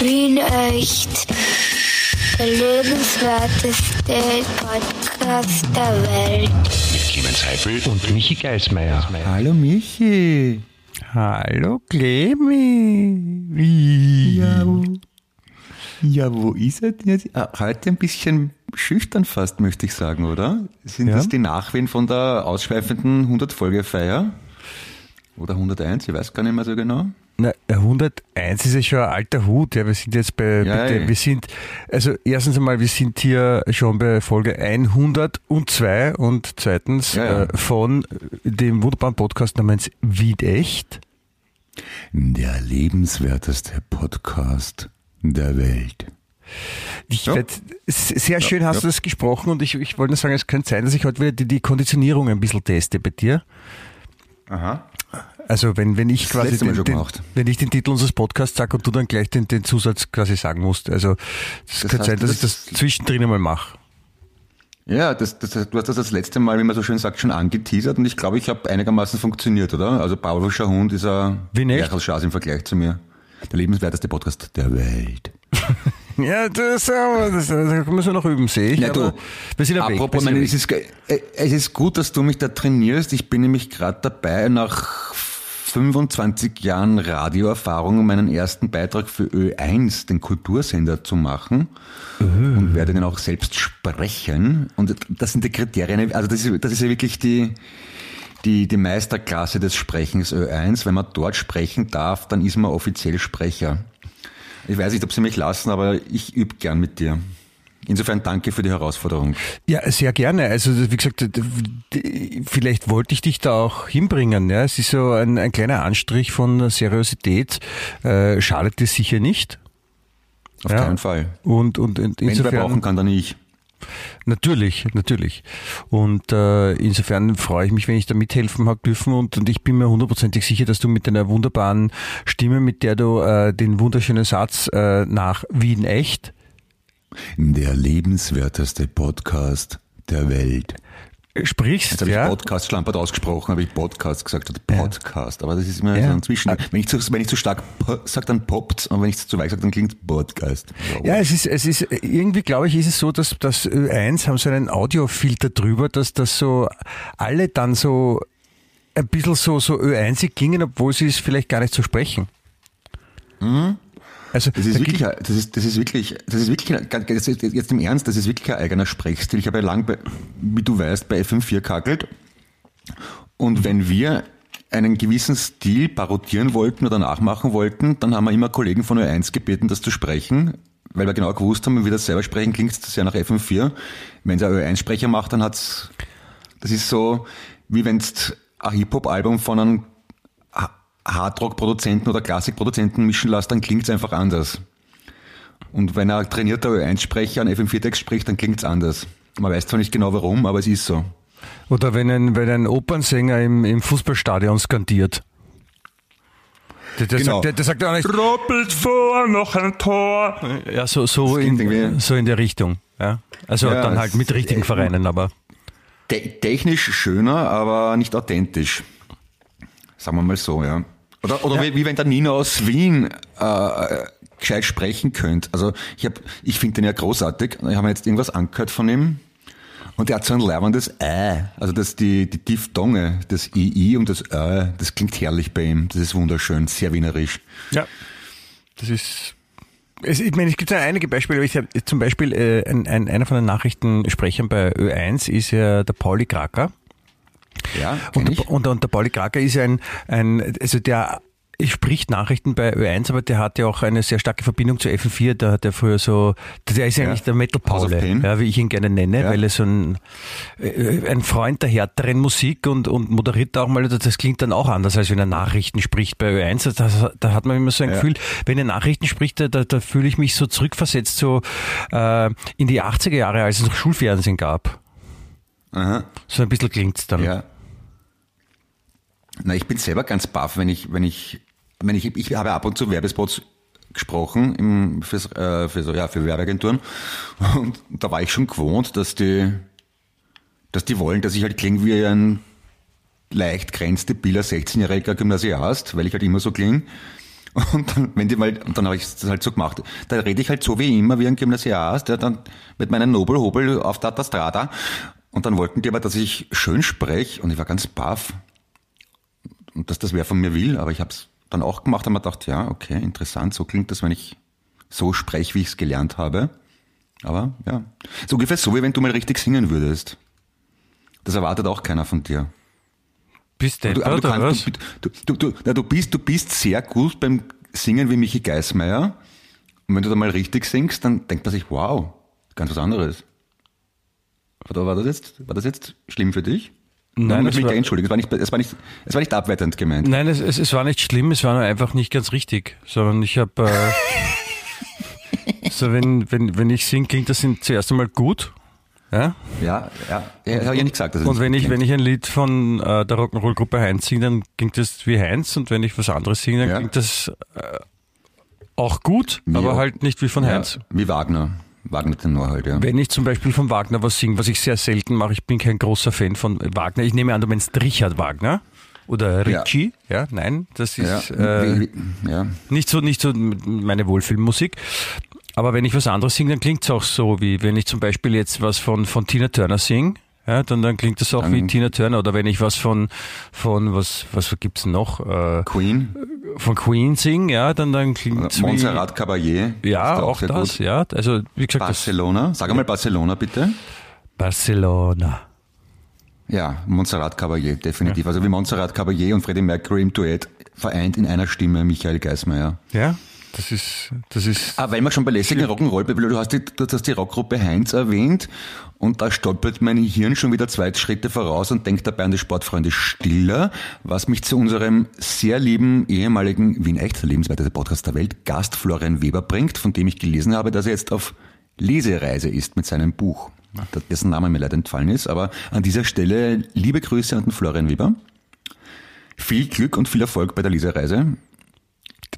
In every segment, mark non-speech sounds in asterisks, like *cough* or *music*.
Wien echt. Der lebenswerteste Podcast der Welt. Mit Clemens Heifel und Michi Geismeier. Hallo Michi. Hallo Clemi. Ja, wo, ja, wo ist er denn jetzt? Ah, heute ein bisschen schüchtern fast, möchte ich sagen, oder? Sind Ja. das die Nachwehen von der ausschweifenden 100-Folge-Feier? Oder 101, ich weiß gar nicht mehr so genau. Na, 101 ist ja schon ein alter Hut. Ja, wir sind jetzt bei, Ja, bitte, wir sind, also erstens einmal, wir sind hier schon bei Folge 102 und zweitens Ja, ja. Äh, von dem wunderbaren Podcast namens Wiedecht. Der lebenswerteste Podcast der Welt. Ich Ja. werd, sehr schön hast ja. du das gesprochen und ich, ich wollte nur sagen, es könnte sein, dass ich heute wieder die, die Konditionierung ein bisschen teste bei dir. Aha. Also wenn, wenn ich Das quasi den, den, wenn ich den Titel unseres Podcasts sage und du dann gleich den, den Zusatz quasi sagen musst. Also es Das könnte heißt, sein, dass ich das- das zwischendrin einmal mache. Ja, das, das, du hast das das letzte Mal, wie man so schön sagt, schon angeteasert und ich glaube, ich habe einigermaßen funktioniert, oder? Also Pavlovscher Hund ist ein? Lerchelschas im Vergleich zu mir. Der lebenswerteste Podcast der Welt. *laughs* Ja, das, das, das müssen wir noch üben, sehe ich. Ja, du, wir sind ja weg. Apropos, wir meine, sind es, weg. ist, äh, es ist gut, dass du mich da trainierst. Ich bin nämlich gerade dabei, nach 25 Jahren Radioerfahrung meinen ersten Beitrag für Ö1, den Kultursender, zu machen. Und werde den auch selbst sprechen. Und das sind die Kriterien, also das ist, das ist ja wirklich die, die, die Meisterklasse des Sprechens Ö1. Wenn man dort sprechen darf, dann ist man offiziell Sprecher. Ich weiß nicht, ob sie mich lassen, aber ich übe gern mit dir. Insofern danke für die Herausforderung. Ja, sehr gerne. Also wie gesagt, vielleicht wollte ich dich da auch hinbringen. Ja, es ist so ein, ein kleiner Anstrich von Seriosität. Äh, schadet dir sicher nicht. Auf Ja. keinen Fall. Und, und, und Wenn wer brauchen insofern kann, dann ich. Natürlich, natürlich. Und äh, insofern freue ich mich, wenn ich da mithelfen habe dürfen. Und, und ich bin mir hundertprozentig sicher, dass du mit deiner wunderbaren Stimme, mit der du äh, den wunderschönen Satz äh, nach Wien echt Der lebenswerteste Podcast der Welt. Sprichst, Jetzt habe ja. ich Podcast schlampert ausgesprochen, habe ich Podcast gesagt statt Podcast. Aber das ist immer Ja. so ein Zwischen. Wenn ich zu, wenn ich zu stark sage, dann poppt und wenn ich zu weich sage, dann klingt Podcast. Ja, es ist, es ist, irgendwie glaube ich, ist es so, dass das Ö1 haben so einen Audiofilter drüber, dass das so alle dann so ein bisschen so, so Ö1 gingen, obwohl sie es vielleicht gar nicht so sprechen. Also. Das ist wirklich, das ist, das ist wirklich, das ist wirklich, das ist jetzt im Ernst, das ist wirklich ein eigener Sprechstil. Ich habe ja lang bei, wie du weißt, bei FM4 kackelt. Und wenn wir einen gewissen Stil parodieren wollten oder nachmachen wollten, dann haben wir immer Kollegen von Ö1 gebeten, das zu sprechen, weil wir genau gewusst haben, wenn wir das selber sprechen, klingt es sehr nach FM4. Wenn es ein Ö1-Sprecher macht, dann hat's, das ist so, wie wenn es ein Hip-Hop-Album von einem Hardrock-Produzenten oder Klassikproduzenten mischen lässt, dann klingt es einfach anders. Und wenn ein trainierter Ö1-Sprecher einen FM4-Text spricht, dann klingt es anders. Man weiß zwar nicht genau warum, aber es ist so. oder wenn ein, wenn ein Opernsänger im, im Fußballstadion skandiert. Der, der, Genau. sagt, der, der sagt auch nicht, Doppelt vor, noch ein Tor. ja, so, so, in, so in der Richtung. Ja. Also Ja, dann halt mit richtigen Vereinen, aber. Te technisch schöner, aber nicht authentisch. Sagen wir mal so, ja. Oder, oder Wie, wie wenn der Nino aus Wien äh, gescheit sprechen könnte. Also ich hab, ich finde den ja großartig. Ich habe mir jetzt irgendwas angehört von ihm. Und der hat so ein leibendes Ä. Also das die, die Diphthonge, das II und das Ä, das klingt herrlich bei ihm. Das ist wunderschön, sehr wienerisch. Ja. Das ist. Es, ich meine, es gibt ja einige Beispiele. aber Ich hab, zum Beispiel äh, ein, ein, einer von den Nachrichtensprechern bei Ö1 ist ja der Pauli Kraker. Ja, Und, ich. der- und, und der Pauli Kraker ist ein, ein also der spricht Nachrichten bei Ö1, aber der hat ja auch eine sehr starke Verbindung zu FM4. Da hat er früher so, der ist ja eigentlich der Metal Paule, ja, wie ich ihn gerne nenne, Ja. weil er so ein, äh, ein Freund der härteren Musik und, und moderiert auch mal, das klingt dann auch anders, als wenn er Nachrichten spricht bei Ö1. Das, da hat man immer so ein Ja. Gefühl, wenn er Nachrichten spricht, da, da, da fühle ich mich so zurückversetzt, so äh, in die 80er Jahre, als es noch Schulfernsehen gab. Aha. So ein bisschen klingt's dann. Ja. Na, ich bin selber ganz baff, wenn ich, wenn ich, wenn ich, ich habe ab und zu Werbespots gesprochen im, fürs, äh, für, so, ja, für Werbeagenturen und da war ich schon gewohnt, dass die, dass die wollen, dass ich halt klinge wie ein leicht grenzdebiler 16-jähriger Gymnasiast, weil ich halt immer so klinge. Und dann, wenn die mal, dann habe ich das halt so gemacht. Da rede ich halt so wie immer, wie ein Gymnasiast, der dann mit meinem Nobelhobel auf der Strada. Und dann wollten die aber, dass ich schön spreche und ich war ganz baff. Und dass das wer von mir will, aber ich habe es dann auch gemacht und mir gedacht, ja, okay, interessant, so klingt das, wenn ich so spreche, wie ich es gelernt habe. Aber ja, so ungefähr so, wie wenn du mal richtig singen würdest. Das erwartet auch keiner von dir. Bist du, Du, aber du, kannst, du, du, du, na, du, bist, du bist sehr gut beim Singen wie Michi Geismeier. Und wenn du da mal richtig singst, dann denkt man sich, wow, ganz was anderes. War das jetzt, war das jetzt schlimm für dich? Nein, das ich war- gleich entschuldigen. Es war nicht, es war nicht, es war nicht abwertend gemeint. Nein, es, es, es war nicht schlimm, es war nur einfach nicht ganz richtig, sondern ich habe, äh, *laughs* so wenn, wenn, wenn ich singe, klingt das zuerst einmal gut. Ja? Ja, ja, ja, habe ich ja nicht gesagt. Dass Und wenn ich, klingt. wenn ich ein Lied von äh, der Rock'n'Roll-Gruppe Heinz singe, dann klingt das wie Heinz und wenn ich was anderes singe, dann Ja. klingt das äh, auch gut, Wie aber halt nicht wie von ja, Heinz. wie Wagner. Wagner Tenor halt, ja. Wenn ich zum Beispiel von Wagner was singe, was ich sehr selten mache, ich bin kein großer Fan von Wagner. Ich nehme an, du meinst Richard Wagner oder Ja. Ritchie. Ja, nein, das ja, ist äh, wie, wie, ja. nicht so nicht so meine Wohlfühlmusik. Aber wenn ich was anderes singe, dann klingt es auch so, wie wenn ich zum Beispiel jetzt was von, von Tina Turner singe, ja, dann, dann klingt das auch Dann- wie Tina Turner. Oder wenn ich was von, von was, was gibt's noch? Äh, Queen, von Queen singe, ja, dann, dann klingt es wie. Montserrat Caballé. Ja, auch sehr das, gut. ja. Also, wie gesagt, Barcelona. Sag einmal Barcelona bitte. Barcelona. Ja, Montserrat Caballé, definitiv. Also wie Montserrat Caballé und Freddie Mercury im Duett vereint in einer Stimme Michael Geismeier. Ja, das ist, das ist, Ah, weil wir schon bei lässigen Rock'n'Roll, du hast die, du hast die Rockgruppe Heinz erwähnt und da stolpert mein Hirn schon wieder zwei Schritte voraus und denkt dabei an die Sportfreunde Stiller, was mich zu unserem sehr lieben ehemaligen Wien Echt, der lebenswerteste Podcast der Welt, Gast Florian Weber bringt, von dem ich gelesen habe, dass er jetzt auf Lesereise ist mit seinem Buch, dessen Name mir leider entfallen ist. Aber an dieser Stelle liebe Grüße an den Florian Weber. Viel Glück und viel Erfolg bei der Lesereise.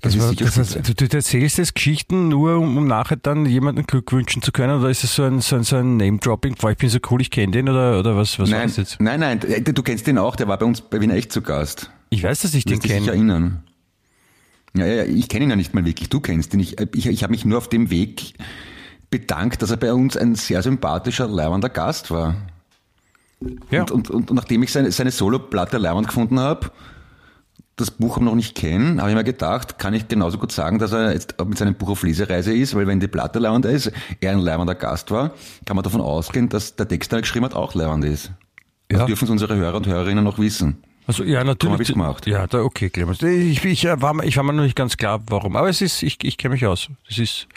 Das war, das heißt, du, du erzählst jetzt Geschichten nur, um, um nachher dann jemanden Glück wünschen zu können, oder ist es so ein, so ein, so ein Name-Dropping, ich bin so cool, ich kenne den, oder, oder was, was war Nein, das jetzt? nein, nein, du kennst den auch, der war bei uns bei Wien echt zu Gast. Ich weiß, dass ich den kenne. erinnern. Ja, ja, ich kenne ihn ja nicht mal wirklich, du kennst ihn. Ich, ich, ich habe mich nur auf dem Weg bedankt, dass er bei uns ein sehr sympathischer, leibender Gast war. Ja. Und, und, und, nachdem ich seine, seine Solo-Platte leibend gefunden habe, das Buch noch nicht kennen, habe ich mir gedacht, kann ich genauso gut sagen, dass er jetzt mit seinem Buch auf Lesereise ist, weil wenn die Platte leibend ist, er ein leibender Gast war, kann man davon ausgehen, dass der Text, den er geschrieben hat, auch leibend ist. Das Ja. dürfen es unsere Hörer und Hörerinnen noch wissen. Also ja, natürlich. hab ich's gemacht. Ja, da, okay, Clemens. Ich, ich, äh, war, mir- ich war mir noch nicht ganz klar, warum. Aber es ist, ich, ich kenne mich aus. Das ist,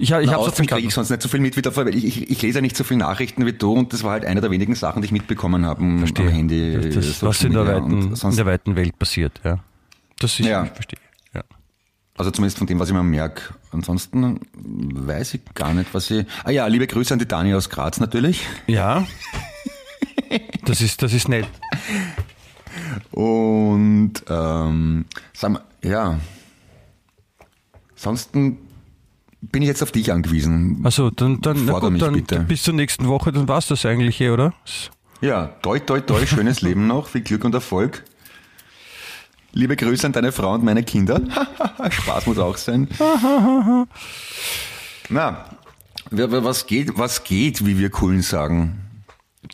ich, ich habe außerdem kriege ich sonst nicht so viel mit wie davor, weil ich, ich, ich lese ja nicht so viele Nachrichten wie du und das war halt eine der wenigen Sachen, die ich mitbekommen habe am Handy. Das, das, was in der, weiten, in der weiten Welt passiert, ja. Das ist, Ja. ich verstehe. Ja. Also zumindest von dem, was ich mir merke. Ansonsten weiß ich gar nicht, was ich... Ah ja, liebe Grüße an die Dani aus Graz natürlich. ja. Das ist, das ist nett. Und ähm, sag mal, ja. Ansonsten bin ich jetzt auf dich angewiesen. Also dann, dann, na gut, mich dann bitte. bis zur nächsten Woche, dann war's das eigentlich, eh, oder? Ja, toi, toi, toi, schönes *laughs* Leben noch, viel Glück und Erfolg. Liebe Grüße an deine Frau und meine Kinder. *laughs* Spaß muss auch sein. *laughs* Na, was geht, was geht, wie wir coolen sagen?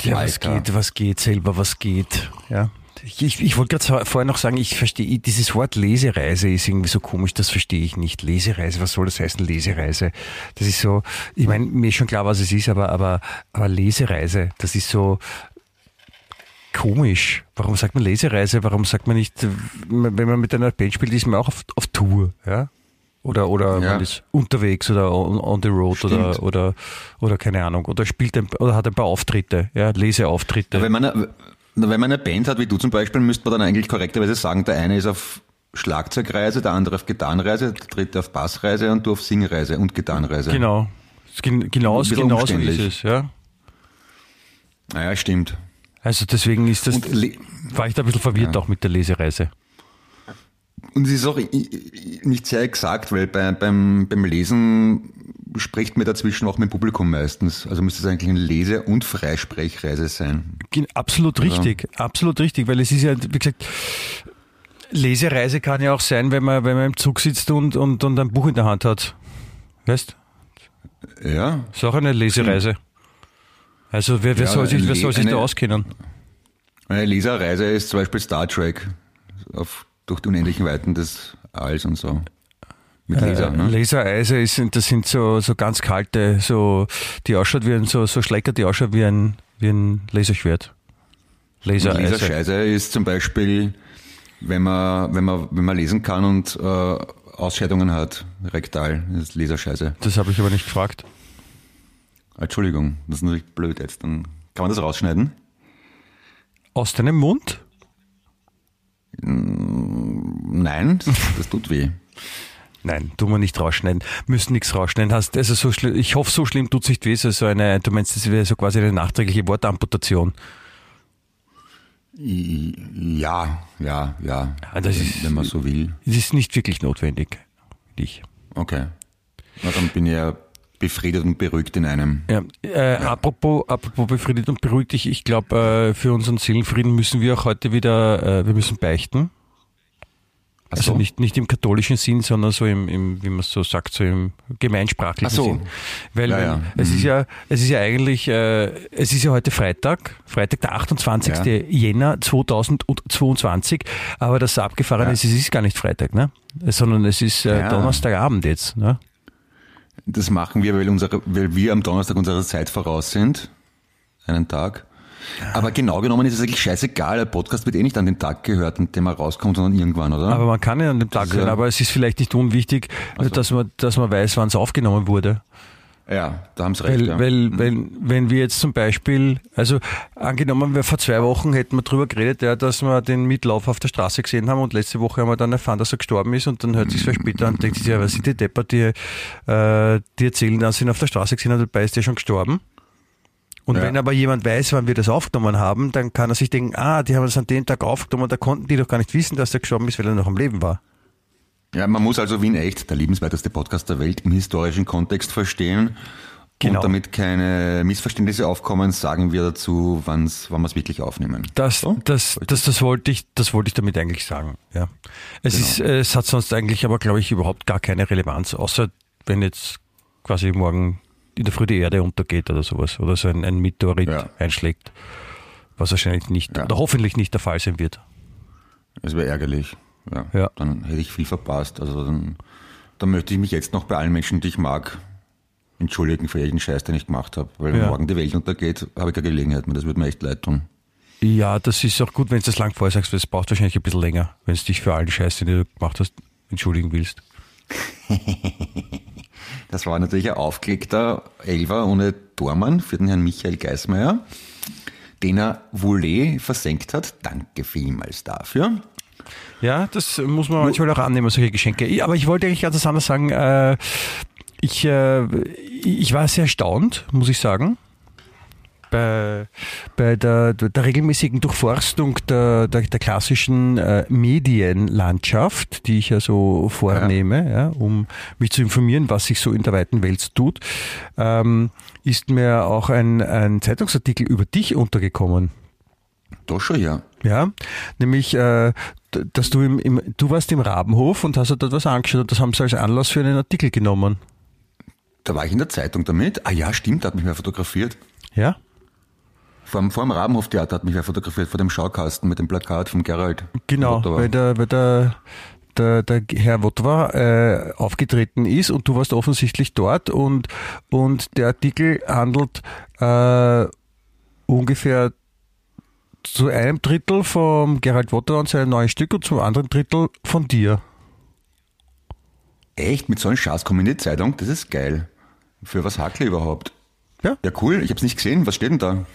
Ja, was geht, was geht, selber was geht. Ja. Ich, ich, wollte gerade vorher noch sagen, ich verstehe, dieses Wort Lesereise ist irgendwie so komisch, das verstehe ich nicht. Lesereise, was soll das heißen, Lesereise? Das ist so, ich meine, mir ist schon klar, was es ist, aber, aber, aber Lesereise, das ist so komisch. Warum sagt man Lesereise? Warum sagt man nicht, wenn man mit einer Band spielt, ist man auch auf, auf Tour, ja? Oder, oder Ja. man ist unterwegs oder on, on the road Stimmt. oder, oder, oder keine Ahnung. Oder spielt ein, oder hat ein paar Auftritte, ja, Leseauftritte. Wenn man, wenn man eine Band hat wie du zum Beispiel, müsste man dann eigentlich korrekterweise sagen, der eine ist auf Schlagzeugreise, der andere auf Gitarrenreise, der dritte auf Bassreise und du auf Singreise und Gitarrenreise. Genau. Gen- Genau, genau so ist es, ja. Naja, stimmt. Also deswegen ist das, war ich da ein bisschen verwirrt auch mit der Lesereise. Und es ist auch nicht sehr exakt, weil bei, beim, beim Lesen spricht man dazwischen auch mit dem Publikum meistens. Also müsste es eigentlich eine Lese- und Freisprechreise sein. Absolut richtig, absolut richtig, weil es ist ja, wie gesagt, Lesereise kann ja auch sein, wenn man, wenn man im Zug sitzt und, und, und ein Buch in der Hand hat. Weißt? Ja. Ist auch eine Lesereise. Also wer, wer Ja, soll sich, wer soll sich da eine- auskennen? Eine Leserreise ist zum Beispiel Star Trek auf, durch die unendlichen Weiten des Alls und so. Mit Laser, Äh, ne? Lasereise ist, das sind so, so ganz kalte, so, die ausschaut wie ein, so, so Schlecker, die ausschaut wie ein, wie ein Laserschwert. Und Lasereise. Leserscheiße ist zum Beispiel, wenn man, wenn man, wenn man lesen kann und äh, Ausscheidungen hat, rektal, ist Leserscheiße. Das habe ich aber nicht gefragt. Entschuldigung, das ist natürlich blöd jetzt. Dann kann man das rausschneiden? Aus deinem Mund? Nein, das, tut weh. Nein, tun wir nicht rausschneiden. Müssen nichts rausschneiden. Hast, also so schlimm, ich hoffe, so schlimm tut sich weh. Es ist so eine, du meinst, das wäre so quasi eine nachträgliche Wortamputation. Ja, ja, ja. Das wenn, ist- wenn man so will. Es ist nicht wirklich notwendig. Ich. Okay. Na, dann bin ich ja befriedet und beruhigt in einem. Ja, äh, Apropos, apropos befriedigt und beruhigt dich, ich glaube, äh, für unseren Seelenfrieden müssen wir auch heute wieder, äh, wir müssen beichten. Also so. nicht, nicht im katholischen Sinn, sondern so im, im wie man so sagt, so im gemeinsprachlichen Ach so. Sinn. Weil Ja, ja. es Mhm. ist ja, es ist ja eigentlich, äh, es ist ja heute Freitag, Freitag der 28. Ja. Jänner 2022, aber das Abgefahrene ist, es ist gar nicht Freitag, ne? Sondern es ist äh. Donnerstagabend jetzt, ne? Das machen wir, weil, unsere, weil wir am Donnerstag unserer Zeit voraus sind. Einen Tag. Aber genau genommen ist es eigentlich scheißegal. Der Podcast wird eh nicht an den Tag gehört, an dem er rauskommt, sondern irgendwann, oder? Aber man kann ja an dem Tag hören, aber es ist vielleicht nicht unwichtig, dass, man, dass man weiß, wann es aufgenommen wurde. ja, da haben sie recht. Weil, ja. weil wenn, wenn wir jetzt zum Beispiel, also angenommen, wir vor zwei Wochen hätten wir drüber geredet, ja, dass wir den Mitlauf auf der Straße gesehen haben und letzte Woche haben wir dann erfahren, dass er gestorben ist und dann hört sich so später an und denkt sich, ja, was sind die Depper, die, äh, die erzählen, dass sie ihn auf der Straße gesehen haben, dabei ist der schon gestorben. Und Ja. wenn aber jemand weiß, wann wir das aufgenommen haben, dann kann er sich denken, ah, die haben das an dem Tag aufgenommen, da konnten die doch gar nicht wissen, dass der gestorben ist, weil er noch am Leben war. ja, man muss also Wien echt, der liebenswerteste Podcast der Welt, im historischen Kontext verstehen. Genau. Und damit keine Missverständnisse aufkommen, sagen wir dazu, wann's, wann wir es wirklich aufnehmen. Das, So? das, das, das wollte ich, das wollte ich damit eigentlich sagen. Ja. Es Genau. ist, es hat sonst eigentlich aber, glaube ich, überhaupt gar keine Relevanz, außer wenn jetzt quasi morgen in der Früh die Erde untergeht oder sowas, oder so ein, ein Meteorit Ja. einschlägt, was wahrscheinlich nicht, Ja. oder hoffentlich nicht der Fall sein wird. Es wäre ärgerlich. Ja. Ja. Dann hätte ich viel verpasst. Also dann, dann möchte ich mich jetzt noch bei allen Menschen, die ich mag, entschuldigen für jeden Scheiß, den ich gemacht habe. Weil wenn Ja. morgen die Welt untergeht, habe ich keine Gelegenheit mehr. Das würde mir echt leid tun. Ja, das ist auch gut, wenn du das lang vorher sagst, weil es braucht wahrscheinlich ein bisschen länger, wenn du dich für allen Scheiß, den du gemacht hast, entschuldigen willst. *laughs* Das war natürlich ein aufgelegter Elfer ohne Tormann für den Herrn Michael Geismeier, den er Voulet versenkt hat. Danke vielmals dafür. Ja, das muss man manchmal auch annehmen, solche Geschenke. Aber ich wollte eigentlich ganz was anderes sagen. Äh, ich, äh, ich war sehr erstaunt, muss ich sagen, bei, bei der, der regelmäßigen Durchforstung der, der, der klassischen äh, Medienlandschaft, die ich ja so vornehme, ja. um mich zu informieren, was sich so in der weiten Welt tut, ähm, ist mir auch ein, ein Zeitungsartikel über dich untergekommen. Doch schon, ja. Ja, nämlich, äh, dass du im, im, du warst im Rabenhof und hast dort was angeschaut und das haben sie als Anlass für einen Artikel genommen. Da war ich in der Zeitung damit. Ah ja, stimmt, da hat mich wer fotografiert. Ja? Vor dem, vor dem Rabenhoftheater hat mich wer fotografiert, vor dem Schaukasten mit dem Plakat von Gerald. Genau, weil der, weil der, der, der Herr Wotwa äh, aufgetreten ist und du warst offensichtlich dort und, und der Artikel handelt äh, ungefähr zu einem Drittel vom Gerald Wotwa und seinem neuen Stück und zum anderen Drittel von dir. Echt? Mit so einem Schatz kommen in die Zeitung? Das ist geil. Für was hackle überhaupt? Ja. Ja, cool. Ich habe es nicht gesehen. Was steht denn da?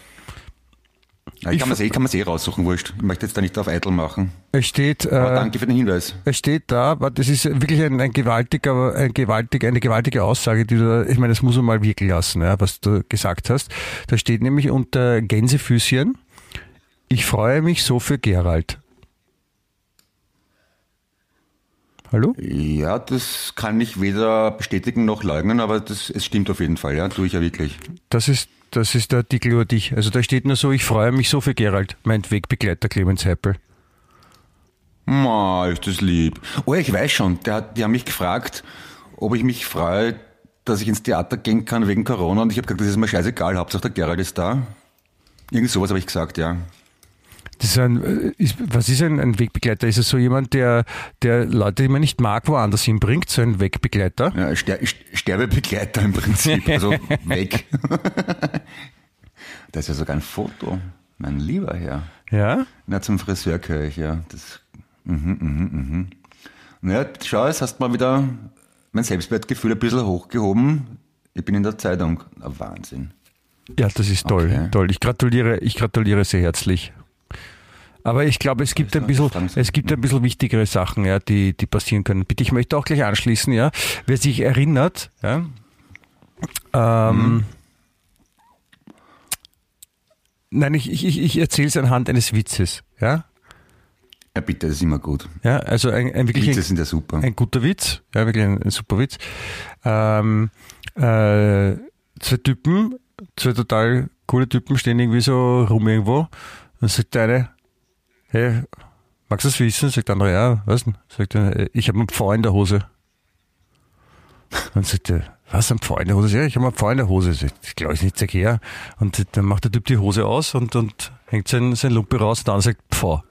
Ja, ich kann man es eh raussuchen, wurscht. Ich möchte jetzt da nicht auf eitel machen. Es steht, Aber äh, danke für den Hinweis. Es steht da, aber das ist wirklich ein, ein gewaltiger, ein gewaltig, eine gewaltige Aussage, die du da, ich meine, das muss man mal wirken lassen, ja, was du gesagt hast. Da steht nämlich unter Gänsefüßchen, ich freue mich so für Gerald. Hallo? Ja, das kann ich weder bestätigen noch leugnen, aber das, es stimmt auf jeden Fall, ja. Tue ich ja wirklich. Das ist, das ist der Artikel über dich. Also da steht nur so, ich freue mich so für Gerald, mein Wegbegleiter Clemens Heppel. Ma, ist das lieb. Oh, ich weiß schon, hat- die haben mich gefragt, ob ich mich freue, dass ich ins Theater gehen kann wegen Corona und ich habe gesagt, das ist mir scheißegal, Hauptsache der Gerald ist da. Irgend sowas habe ich gesagt, ja. Das ist ein, äh, ist, was ist ein, ein Wegbegleiter? Ist es so jemand, der, der Leute, die man nicht mag, woanders hinbringt? So ein Wegbegleiter? ja Ster Sterbebegleiter im Prinzip, also *laughs* weg. das ist ja sogar ein Foto, mein lieber Herr. Ja? Na, zum Friseur gehöre ich, ja. Das, mhm, mhm, mhm. Naja, schau, jetzt hast du mal wieder mein Selbstwertgefühl ein bisschen hochgehoben. Ich bin in der Zeitung. Na, Wahnsinn. Ja, das ist toll. Okay. Toll. Ich gratuliere, ich gratuliere sehr herzlich. Aber ich glaube, es gibt ein bisschen, es gibt ein bisschen wichtigere Sachen, ja, die, die passieren können. Bitte, ich möchte auch gleich anschließen, ja. Wer sich erinnert, ja, ähm, Nein, ich, ich, ich erzähle es anhand eines Witzes, ja. Ja, bitte, das ist immer gut. Ja, also ein, ein wirklich Witze ein, sind ja super. ein guter Witz, ja, wirklich ein, ein super Witz. Ähm, äh, zwei Typen, zwei total coole Typen stehen irgendwie so rum irgendwo. Dann sagt der eine, hey, magst du das wissen? Sagt der andere, ja, was denn? Sagt er, "Äh, ich habe einen Pfau in der Hose. Dann sagt er, was, ein Pfau in der Hose? Ja, ich habe einen Pfau in der Hose. Ich glaube, ich nicht, sag her. Und dann macht der Typ die Hose aus und, und hängt sein, sein Lumpe raus und dann sagt, Pfau.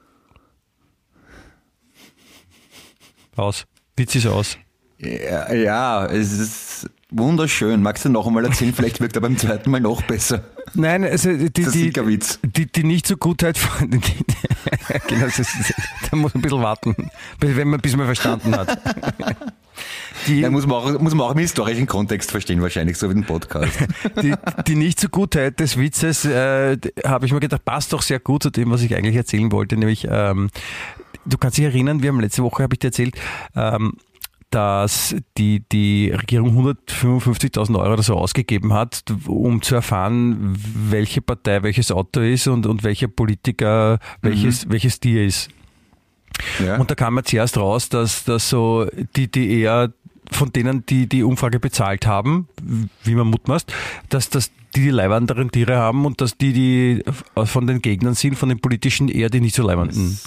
Aus. Witz ist aus. Ja, ja, es ist wunderschön. Magst du noch einmal erzählen? Vielleicht wirkt er beim zweiten Mal noch besser. Nein, also die, die, die, die nicht so Gutheit von, *laughs* die, die, genau, das ist, da muss man ein bisschen warten, bis- wenn man, bis man verstanden hat. *laughs* Die, Da muss man, auch, muss man auch im historischen Kontext verstehen, wahrscheinlich, so wie den Podcast. die, die nicht so Gutheit des Witzes, äh, habe ich mir gedacht, passt doch sehr gut zu dem, was ich eigentlich erzählen wollte, nämlich, ähm, du kannst dich erinnern, wir haben letzte Woche, habe ich dir erzählt, ähm, dass die, die Regierung 155.000 Euro oder so ausgegeben hat, um zu erfahren, welche Partei welches Auto ist und, und welcher Politiker welches, welches Tier ist. Ja. Und da kam ja zuerst raus, dass, dass so die, die eher von denen, die die Umfrage bezahlt haben, wie man mutmaßt, dass, dass die die leibenderen Tiere haben und dass die, die von den Gegnern sind, von den politischen eher die nicht so leibenden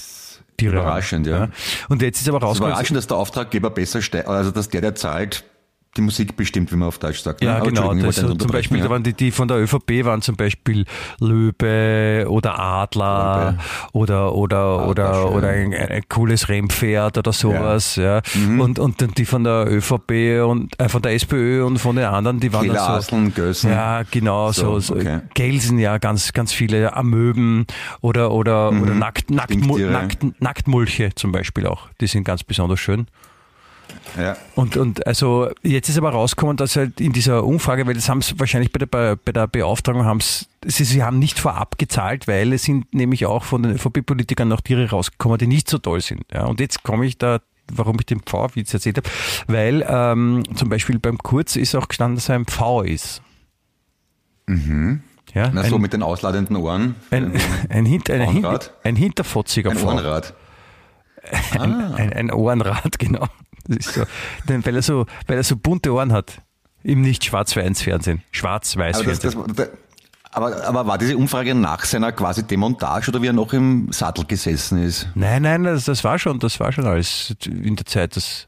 Tiere überraschend, haben. ja. Und jetzt ist aber rausgekommen, überraschend, dass der Auftraggeber besser steigt, also dass der, der zahlt, die Musik bestimmt, wie man auf Deutsch sagt. ne? Ja, Aber genau. Das, nicht zum Beispiel, da unterbrechen, waren die, die von der ÖVP waren zum Beispiel Löwe oder Adler Löwe. oder oder oder schön. oder ein, ein, cooles Rennpferd oder sowas. Ja. Mhm. Und und dann die von der ÖVP und äh, von der SPÖ und von den anderen, die waren dann so. Aseln, Gössen. Ja, genau, so, So, so okay. Gelsen, ja, ganz, ganz viele Amöben oder oder oder Nackt, Stinktiere. Nackt, Nacktmulche zum Beispiel auch. Die sind ganz besonders schön. Ja. Und, und also jetzt ist aber rausgekommen, dass halt in dieser Umfrage, weil das haben sie wahrscheinlich bei der, bei, der Beauftragung haben sie, sie haben nicht vorab gezahlt, weil es sind nämlich auch von den ÖVP-Politikern noch Tiere rausgekommen, die nicht so toll sind. Ja, und jetzt komme ich da, warum ich den Pfau-Witz erzählt habe, weil ähm, zum Beispiel beim Kurz ist auch gestanden, dass er ein Pfau ist. Ja, Na, ein, so mit den ausladenden Ohren. ein, ein, Hinter, ein, Hin, ein hinterfotziger Ein. Ohrenrad. Ein, ein, ein Ohrenrad, *laughs* genau. Das ist so, denn weil er so, weil er so bunte Ohren hat. Im nicht Schwarz-Weiß-Fernsehen. Aber, Schwarz-Weiß-Fernsehen. das, aber, aber war diese Umfrage nach seiner quasi Demontage oder wie er noch im Sattel gesessen ist? Nein, nein, das, das war schon, das war schon alles in der Zeit. Das,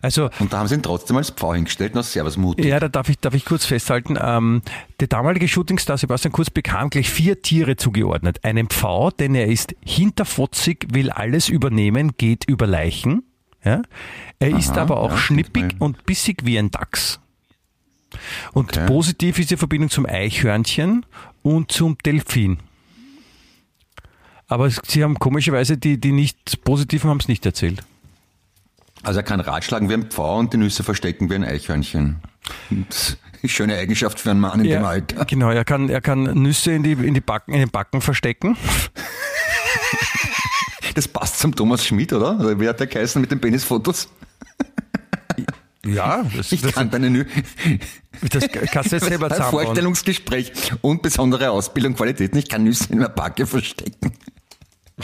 also, Und da haben sie ihn trotzdem als Pfau hingestellt, na servus mutig. ja, da darf ich, darf ich kurz festhalten. Ähm, der damalige Shootingstar Sebastian Kurz bekam gleich vier Tiere zugeordnet. Einen Pfau, denn er ist hinterfotzig, will alles übernehmen, geht über Leichen. Ja? Er ist aber auch ja, schnippig und bissig wie ein Dachs. Und Okay. positiv ist die Verbindung zum Eichhörnchen und zum Delfin. Aber sie haben komischerweise die, die nicht positiven haben es nicht erzählt. Also er kann ratschlagen wie ein Pfau und die Nüsse verstecken wie ein Eichhörnchen. *laughs* Schöne Eigenschaft für einen Mann in dem Alter. Genau, er kann, er kann Nüsse in die, in die Backen, in den Backen verstecken. *laughs* Das passt zum Thomas Schmidt, oder? Oder wie hat der geheißen mit den Penisfotos? Ja, *laughs* das, Ich das, kann deine Nü das kannst du jetzt *laughs* selber Ein zusammenbauen. Vorstellungsgespräch und besondere Ausbildung, Qualitäten. Ich kann Nüsse in der Backe verstecken. *laughs*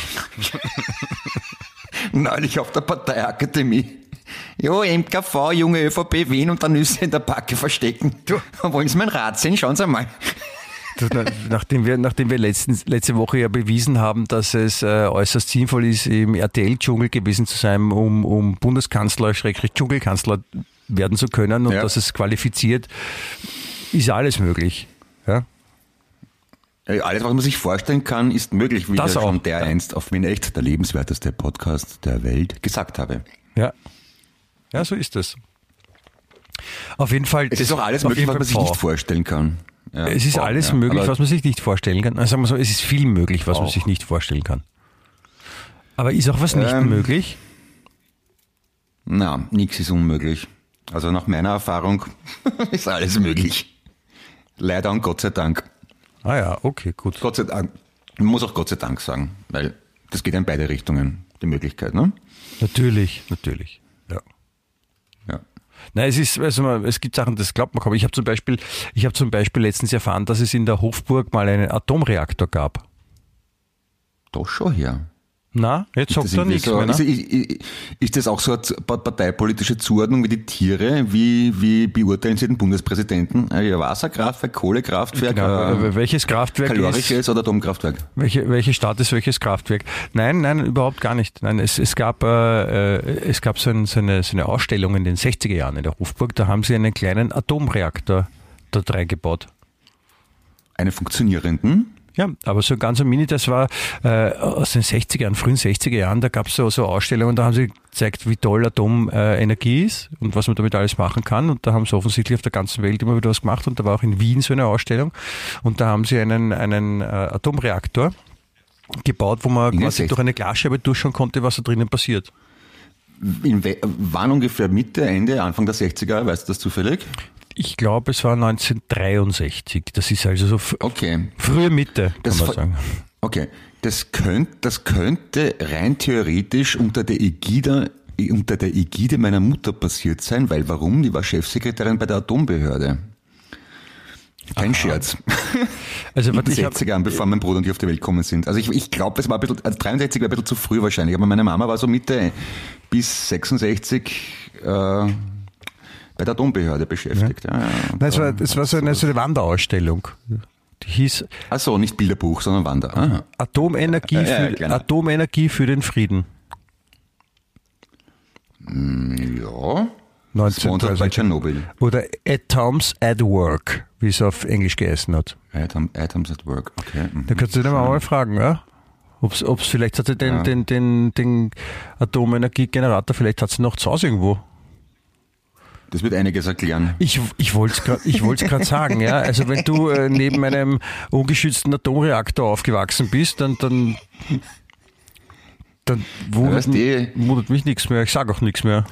Neulich auf der Parteiakademie. Jo, MKV, junge ÖVP Wien und dann Nüsse in der Backe verstecken. Wollen Sie mein Rat sehen? Schauen Sie mal. Nachdem wir, nachdem wir letzten, letzte Woche ja bewiesen haben, dass es äh, äußerst sinnvoll ist, im RTL-Dschungel gewesen zu sein, um, um Bundeskanzler, Schrägstrich Dschungelkanzler werden zu können und Ja. dass es qualifiziert, ist alles möglich. Ja? Äh, Alles, was man sich vorstellen kann, ist möglich, wie Das schon auch. der einst auf Wien echt der lebenswerteste Podcast der Welt gesagt habe. Ja. Ja, so ist es. Auf jeden Fall. Es ist auch alles möglich, was man sich nicht vorstellen kann. Ja, Es ist Power, alles ja. möglich, Aber was man sich nicht vorstellen kann. Also sagen wir so, es ist viel möglich, was man Auch. sich nicht vorstellen kann. Aber ist auch was nicht Ähm, möglich? Na, nichts ist unmöglich. Also nach meiner Erfahrung *laughs* ist alles möglich. Leider und Gott sei Dank. Ah ja, okay, gut. Gott sei Dank. Man muss auch Gott sei Dank sagen, weil das geht in beide Richtungen, die Möglichkeit, ne? Natürlich, natürlich. Nein, es ist, also es gibt Sachen, das glaubt man kaum. Ich habe zum Beispiel, ich habe zum Beispiel letztens erfahren, dass es in der Hofburg mal einen Atomreaktor gab. Doch schon her. Na, jetzt sagt er nichts so, mehr. ist, ist, ist das auch so eine parteipolitische Zuordnung wie die Tiere? Wie, wie beurteilen Sie den Bundespräsidenten? Äh, ja, Wasserkraftwerk, Kohlekraftwerk, Genau, äh, welches Kraftwerk ist, kalorisches oder Atomkraftwerk? welche, welche Stadt ist welches Kraftwerk? Nein, nein, überhaupt gar nicht. Nein, es, es gab, äh, äh, es gab so, ein, so, eine, so eine Ausstellung in den 60er Jahren in der Hofburg, da haben sie einen kleinen Atomreaktor dort reingebaut. Einen funktionierenden? Ja, aber so ganz ein Mini, das war äh, aus den 60er Jahren, frühen 60er Jahren, da gab es so, so Ausstellungen, da haben sie gezeigt, wie toll Atomenergie äh, ist und was man damit alles machen kann. Und da haben sie offensichtlich auf der ganzen Welt immer wieder was gemacht. Und da war auch in Wien so eine Ausstellung. Und da haben sie einen, einen äh, Atomreaktor gebaut, wo man quasi 60 durch eine Glasscheibe durchschauen konnte, was da drinnen passiert. In wann ungefähr Mitte, Ende, Anfang der 60er, weißt du das zufällig? Ich glaube, es war 1963. Das ist also so Okay. frühe Mitte, kann Das man sagen. Okay. Das könnte, das könnte rein theoretisch unter der Ägide, unter der Ägide meiner Mutter passiert sein, weil warum? Die war Chefsekretärin bei der Atombehörde. Kein Scherz. *laughs* Also, In warte, den ich hab, 60ern, bevor mein Bruder und ich auf die Welt gekommen sind. Also ich, ich glaube, es war ein bisschen, also 63 war ein bisschen zu früh wahrscheinlich, aber meine Mama war so Mitte bis 66 äh, bei der Atombehörde beschäftigt. Ja. Ja, Nein, es war, es war so eine, so eine Wanderausstellung. Die hieß Achso, nicht Bilderbuch, sondern Wander. Aha. Atomenergie, Ja, ja, für, genau. Atomenergie für den Frieden. Ja. Sponsored bei 1963. Tschernobyl. Oder Atoms at Work, wie es auf Englisch geheißen hat. Atom, Atoms at Work, okay. mhm. Da kannst du dir mal mal fragen, ja? Ob's, ob's vielleicht hat sie den, den, den, den Atomenergiegenerator, vielleicht hat sie noch zu Hause irgendwo. Das wird einiges erklären. Ich, ich wollte es gerade sagen, ja. Also wenn du äh, neben einem ungeschützten Atomreaktor aufgewachsen bist, dann, dann, dann wundert, weißt du, wundert mich nichts mehr. Ich sage auch nichts mehr.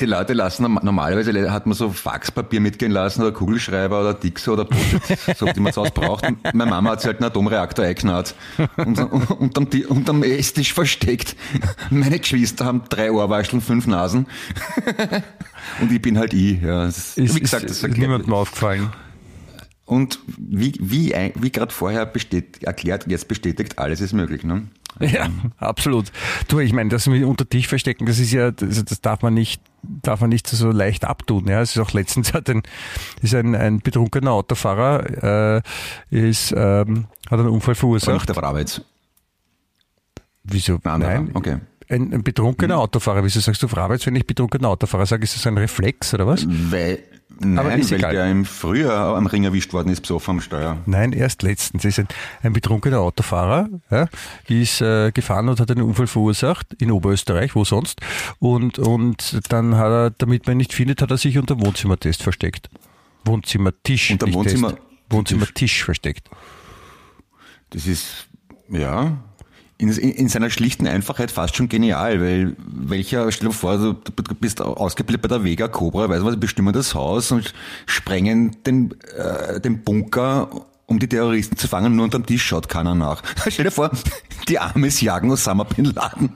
Die Leute lassen, norm- normalerweise hat man so Faxpapier mitgehen lassen oder Kugelschreiber oder Dixo oder Post *laughs* so die man zu Hause braucht. Und Meine Mama hat sich halt einen Atomreaktor eingeknallt und unterm, unterm Esstisch versteckt. Meine Geschwister haben drei Ohrwascheln, fünf Nasen. *laughs* Und ich bin halt ich. Ja. Das, Ist, wie gesagt, ist das erklärt- niemandem aufgefallen. Und wie, wie, wie gerade vorher erklärt, jetzt bestätigt, alles ist möglich. Ne? Ja, absolut. Du, ich meine, das mit unter Tisch verstecken, das ist ja, das, das darf man nicht, darf man nicht so leicht abtun. Ja, es ist auch letztens hat ein, ist ein, ein betrunkener Autofahrer, äh, ist, ähm, hat einen Unfall verursacht. nicht der Brabitz. Wieso? Nein, nein, okay. Ein, ein betrunkener Autofahrer, wieso sagst du Frau jetzt, wenn ich betrunkener Autofahrer sage, ist das ein Reflex oder was? Weil, nein, ist weil egal. der im Frühjahr am Ring erwischt worden ist, besoffen am Steuer. Nein, erst letztens. Ist ein, ein betrunkener Autofahrer, ja, ist äh, gefahren und hat einen Unfall verursacht in Oberösterreich, wo sonst. Und, und dann hat er, damit man ihn nicht findet, hat er sich unter Wohnzimmertest versteckt. Wohnzimmertisch. Unter Wohnzimmer-. Wohnzimmertisch versteckt. Das ist, ja, in, in, in seiner schlichten Einfachheit fast schon genial, weil welcher, stell dir vor, du, bist ausgebildet bei der Vega Cobra, weißt du was, bestimmen das Haus und sprengen den, äh, den Bunker, um die Terroristen zu fangen, nur unterm Tisch schaut keiner nach. *laughs* Stell dir vor, die Amis jagen Osama Bin Laden.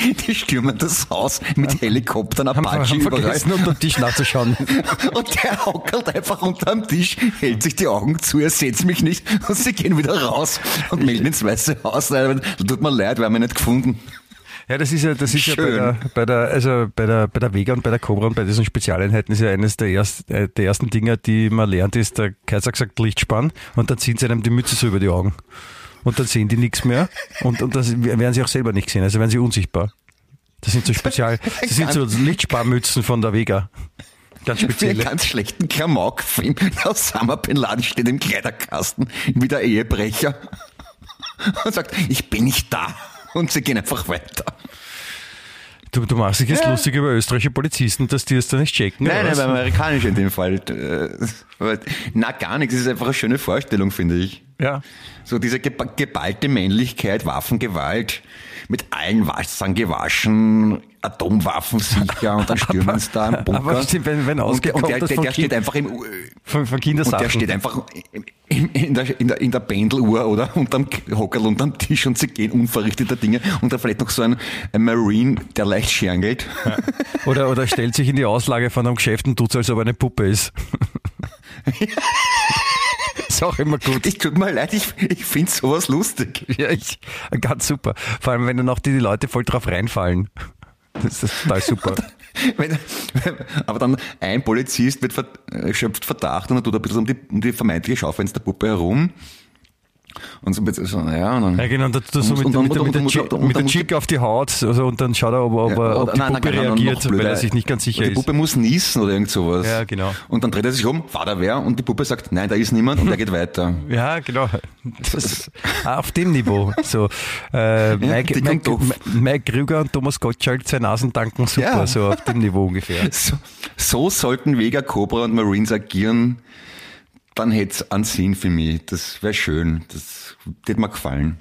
*laughs* Die stürmen das Haus mit Helikoptern, Haben, Apache haben überall. vergessen, unter den Tisch nachzuschauen. *laughs* Und der hockelt einfach unterm Tisch, hält sich die Augen zu, er sieht mich nicht und sie gehen wieder raus und melden ins Weiße Haus. Tut mir leid, wir haben ihn nicht gefunden. Ja, das ist ja, das ist ja bei der, bei der, also bei der, bei der Vega und bei der Cobra und bei diesen Spezialeinheiten ist ja eines der, erst, äh, der ersten Dinger, die man lernt, ist der Kaiser gesagt Lichtspann und dann ziehen sie einem die Mütze so über die Augen. Und dann sehen die nichts mehr und, und das werden sie auch selber nicht sehen, also werden sie unsichtbar. Das sind so Spezial, *laughs* das sind so Lichtsparmützen von der Vega. Ganz Für einen ganz schlechten Klamauk-Film. *laughs* Osama Bin Laden steht im Kleiderkasten wie der Ehebrecher *laughs* und sagt, ich bin nicht da. Und sie gehen einfach weiter. Du, du machst dich jetzt lustig über österreichische Polizisten, dass die es da nicht checken. Nein, nein, beim Amerikanischen in dem Fall. Äh, Na, gar nichts. Es ist einfach eine schöne Vorstellung, finde ich. Ja. So diese geba- geballte Männlichkeit, Waffengewalt, mit allen Wassern gewaschen, Atomwaffen sicher und dann stürmen sie da im Bunker. aber stimmt, wenn- wenn und der, und der, der, der steht einfach im, Von, von und der steht einfach in, in, der, in, der, in der Pendeluhr oder unterm Hockerl unterm Tisch und sie gehen unverrichteter Dinge und dann vielleicht noch so ein, ein Marine, der leicht scherngelt. Oder, oder stellt sich in die Auslage von einem Geschäft und tut als ob er eine Puppe ist. *laughs* ist auch immer gut. Ich tut mir leid, ich, ich finde sowas lustig. *laughs* Ja, ich, ganz super. Vor allem, wenn dann noch die, die Leute voll drauf reinfallen. Das ist total super. *laughs* Wenn, aber dann ein Polizist wird ver, äh, schöpft Verdacht und dann tut er ein bisschen um die, um die vermeintliche Schaufensterpuppe herum. Und so, so ja, und dann, Ja, genau, und er so mit, der- Chick- auf die Haut also, und dann schaut er, ob, ob, Ja, ob die nein, Puppe nein, noch reagiert, weil blöder. er sich nicht ganz sicher Die ist. Puppe muss niesen oder irgend sowas. Ja, genau. Und dann dreht er sich um, war da wer? Und die Puppe sagt, nein, da ist niemand und er geht weiter. *laughs* Ja, genau. Das, auf dem Niveau. So, äh, Mike, und Mike, doof. Mike Krüger und Thomas Gottschalk, zwei Nasen danken, super, Ja. so auf dem Niveau ungefähr. *laughs* So, so sollten Vega, Cobra und Marines agieren, dann hätte es einen Sinn für mich. Das wäre schön. Das hätte mir gefallen.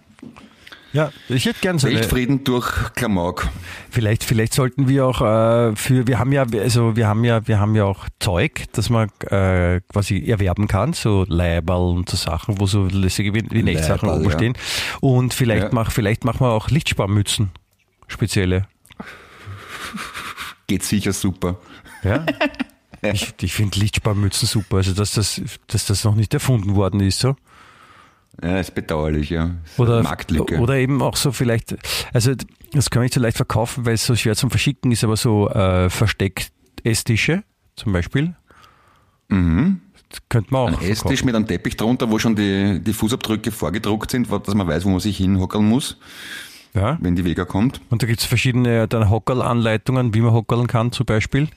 Ja, ich hätte gern so Weltfrieden durch Klamauk. Vielleicht, vielleicht sollten wir auch äh, für, wir haben ja, also wir haben ja, wir haben ja auch Zeug, das man äh, quasi erwerben kann, so Leiberl und so Sachen, wo so lässige Leiberl, oben ja. stehen. Und vielleicht Ja. mach, vielleicht machen wir auch Lichtsparmützen, spezielle. Geht sicher super. Ja. *laughs* Ich, ich finde Lichtsparmützen super, also dass das, dass das noch nicht erfunden worden ist, so. Ja, ist bedauerlich, ja. Ist Oder, Marktlücke. oder eben auch so vielleicht, also das kann man nicht so leicht verkaufen, weil es so schwer zum Verschicken ist, aber so äh, versteckt Esstische zum Beispiel. mhm. Das könnte man auch Ein Esstisch mit einem Teppich drunter, wo schon die, die Fußabdrücke vorgedruckt sind, dass man weiß, wo man sich hinhockeln muss, Ja. wenn die Vega kommt. Und da gibt es verschiedene dann Hockerl-Anleitungen, wie man hockerl kann zum Beispiel.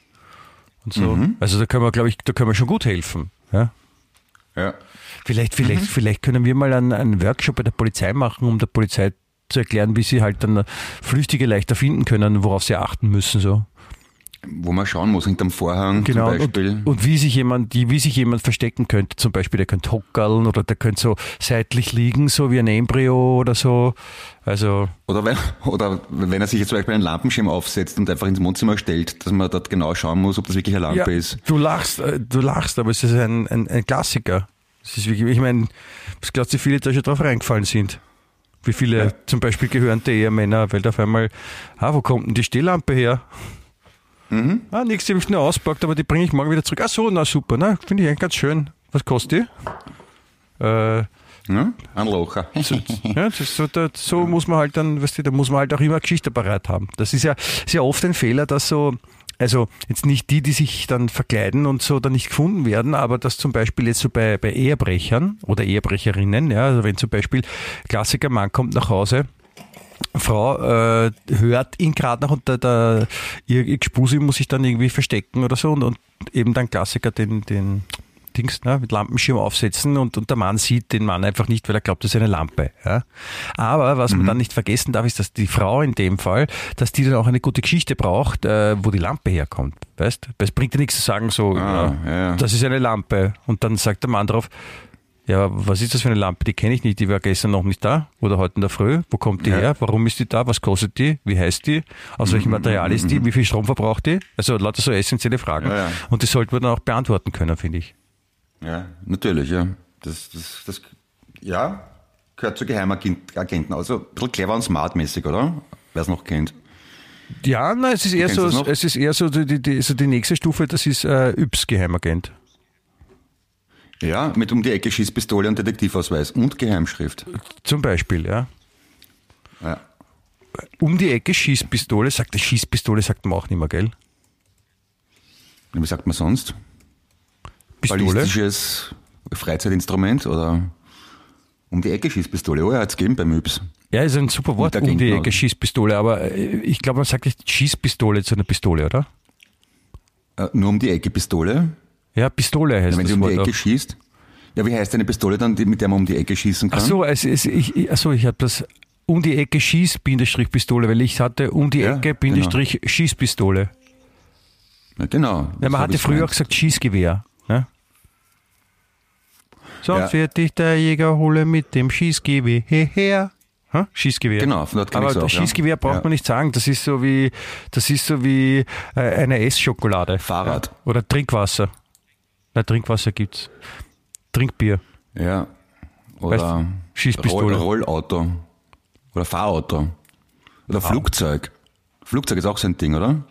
Und so. Mhm. Also da können wir, glaube ich, da können wir schon gut helfen. Ja. Ja. Vielleicht, vielleicht, vielleicht können wir mal einen, einen Workshop bei der Polizei machen, um der Polizei zu erklären, wie sie halt dann Flüchtige leichter finden können, worauf sie achten müssen. So. Wo man schauen muss, hinterm Vorhang Genau. zum Beispiel. Und, und wie sich jemand, die, wie sich jemand verstecken könnte. Zum Beispiel, der könnte hockerln oder der könnte so seitlich liegen, so wie ein Embryo oder so. Also, Oder wenn, oder wenn er sich jetzt zum Beispiel einen Lampenschirm aufsetzt und einfach ins Wohnzimmer stellt, dass man dort genau schauen muss, ob das wirklich eine Lampe ja, ist. du lachst, äh, du lachst, aber es ist ein, ein, ein Klassiker. Es ist wirklich, ich meine, was glaubst du, wie viele da schon drauf reingefallen sind? Wie viele Ja. zum Beispiel gehörende Ehemänner, weil da auf einmal, ah, wo kommt denn die Stehlampe her? Mhm. Ah, die habe ich nur auspackt, aber die bringe ich morgen wieder zurück. Ach so, na super, na, finde ich eigentlich ganz schön. Was kostet die? Äh, Ja? Ein Locher. *laughs* so, ja, so, da, so muss man halt dann, weißt du, da muss man halt auch immer Geschichte parat haben. Das ist ja, ja oft ein Fehler, dass so, also jetzt nicht die, die sich dann verkleiden und so dann nicht gefunden werden, aber dass zum Beispiel jetzt so bei, bei Ehebrechern oder Ehebrecherinnen, ja, also wenn zum Beispiel Klassiker Mann kommt nach Hause, Frau äh, hört ihn gerade noch und der, der, ihr, ihr Gespusi muss sich dann irgendwie verstecken oder so und, und eben dann Klassiker den, den Dings ne, mit Lampenschirm aufsetzen und, und der Mann sieht den Mann einfach nicht, weil er glaubt, das ist eine Lampe. Ja. Aber was man dann nicht vergessen darf, ist, dass die Frau in dem Fall, dass die dann auch eine gute Geschichte braucht, äh, wo die Lampe herkommt. Weißt? Weil Es bringt ja nichts zu sagen, so, Ah, ja, ja. das ist eine Lampe. Und dann sagt der Mann drauf, ja, was ist das für eine Lampe? Die kenne ich nicht, die war gestern noch nicht da oder heute in der Früh. Wo kommt die Ja. her? Warum ist die da? Was kostet die? Wie heißt die? Aus welchem Material ist die? Wie viel Strom verbraucht die? Also lauter so essentielle Fragen. Ja, ja. Und die sollte man dann auch beantworten können, finde ich. Ja, natürlich, ja. Das, das, das, ja, gehört zu Geheimagenten. Also ein bisschen clever und smartmäßig, oder? Wer es noch kennt. Ja, nein, es ist eher so, es ist eher so die, die, so die nächste Stufe, das ist äh, Yps Geheimagent. Ja, mit um die Ecke Schießpistole und Detektivausweis und Geheimschrift. Zum Beispiel, ja. Ja. um die Ecke Schießpistole, sagt Schießpistole sagt man auch nicht mehr, gell? Wie sagt man sonst? Pistole. Ballistisches Freizeitinstrument oder um die Ecke Schießpistole. Oh, ja, hat's gegeben beim Yps. Ja, ist ein super Wort, um die. Ecke Schießpistole, aber äh, ich glaube, man sagt nicht Schießpistole zu einer Pistole, oder? Äh, nur um die Ecke Pistole. Ja, Pistole heißt Wenn das sie um die Ecke auch. schießt. Ja, wie heißt eine Pistole dann, mit der man um die Ecke schießen kann? Ach so, es ist, ich, ach so, ich habe das um die Ecke Schieß-Pistole, weil ich hatte um die Ja, Ecke Bindestrich Schießpistole. Ja, genau. Ja, man hatte früher auch gesagt Schießgewehr. Ne? Sonst Ja. wird dich der Jäger holen mit dem Schießgewehr her. Hm? Schießgewehr. Genau, von dort kenn Aber auch, das ja. Schießgewehr braucht man nicht sagen. Das ist so wie, das ist so wie äh, eine Essschokolade. Fahrrad. Oder Trinkwasser. Na, Trinkwasser gibt's. Trinkbier. Ja. Oder Schießpistole. Roll, Rollauto. Oder Fahrauto. Oder Flugzeug. Flugzeug ist auch so ein Ding, oder?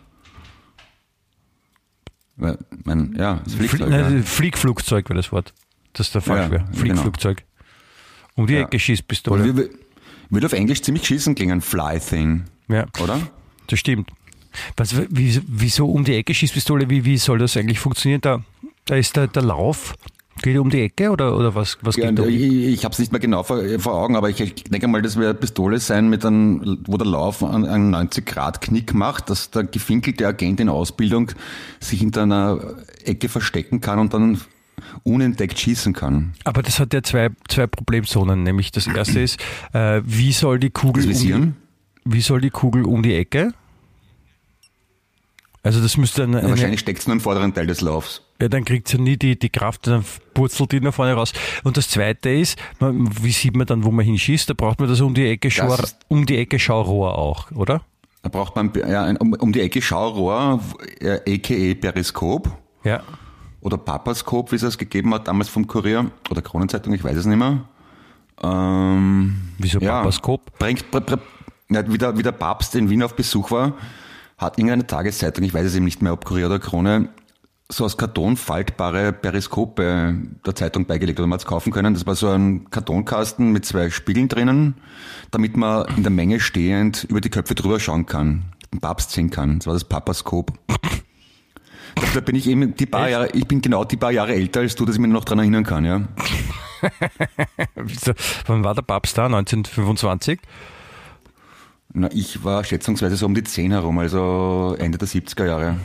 Weil, Mein, ja, das Flugzeug. nein, ja. Fliegflugzeug wäre das Wort. Das ist der falsch Ja, wäre. genau. Fliegflugzeug. Um die Ja. Ecke Oder Schießpistole. wie, würde auf Englisch ziemlich schießen klingen, Fly Thing. Ja. Oder? Das stimmt. Was, wie, wieso um die Ecke Schießpistole? Wie, wie soll das eigentlich funktionieren? Da, da ist der, der Lauf. Geht um die Ecke oder, oder was, was Ja, geht da? um? ich ich habe es nicht mehr genau vor, vor Augen, aber ich, ich denke mal, das wird eine Pistole sein, mit einem, wo der Lauf einen, einen 90-Grad-Knick macht, dass der gefinkelte Agent in Ausbildung sich hinter einer Ecke verstecken kann und dann unentdeckt schießen kann. Aber das hat ja zwei, zwei Problemzonen. Nämlich das erste ist, äh, wie soll die Kugel um die, wie soll die Kugel um die Ecke? Also das müsste eine, Ja, wahrscheinlich steckt es nur im vorderen Teil des Laufs. Ja, dann kriegt sie nie die, die Kraft, dann purzelt die nach vorne raus. Und das zweite ist, man, wie sieht man dann, wo man hinschießt? Da braucht man das um die Ecke, Schau, um die Ecke Schaurohr auch, oder? Da braucht man ja, ein, um, um die Ecke Schaurohr, äh, a.k.a. Periskop Ja. oder Papaskop, wie es es gegeben hat, damals vom Kurier oder Kronenzeitung, ich weiß es nicht mehr. Ähm, Wieso Papaskop? Bringt, br, br, ja, wie, der, wie der Papst in Wien auf Besuch war, hat irgendeine Tageszeitung, ich weiß es eben nicht mehr, ob Kurier oder Krone, so aus Karton faltbare Periskope der Zeitung beigelegt oder man hat's kaufen können. Das war so ein Kartonkasten mit zwei Spiegeln drinnen, damit man in der Menge stehend über die Köpfe drüber schauen kann, den Papst sehen kann. Das war das Papaskop. Da bin ich eben die paar Jahre, ich bin genau die paar Jahre älter als du, dass ich mich noch dran erinnern kann, ja. *laughs* Wann war der Papst da? 1925? Na, ich war schätzungsweise so um die 10 herum, also Ende der 70er Jahre.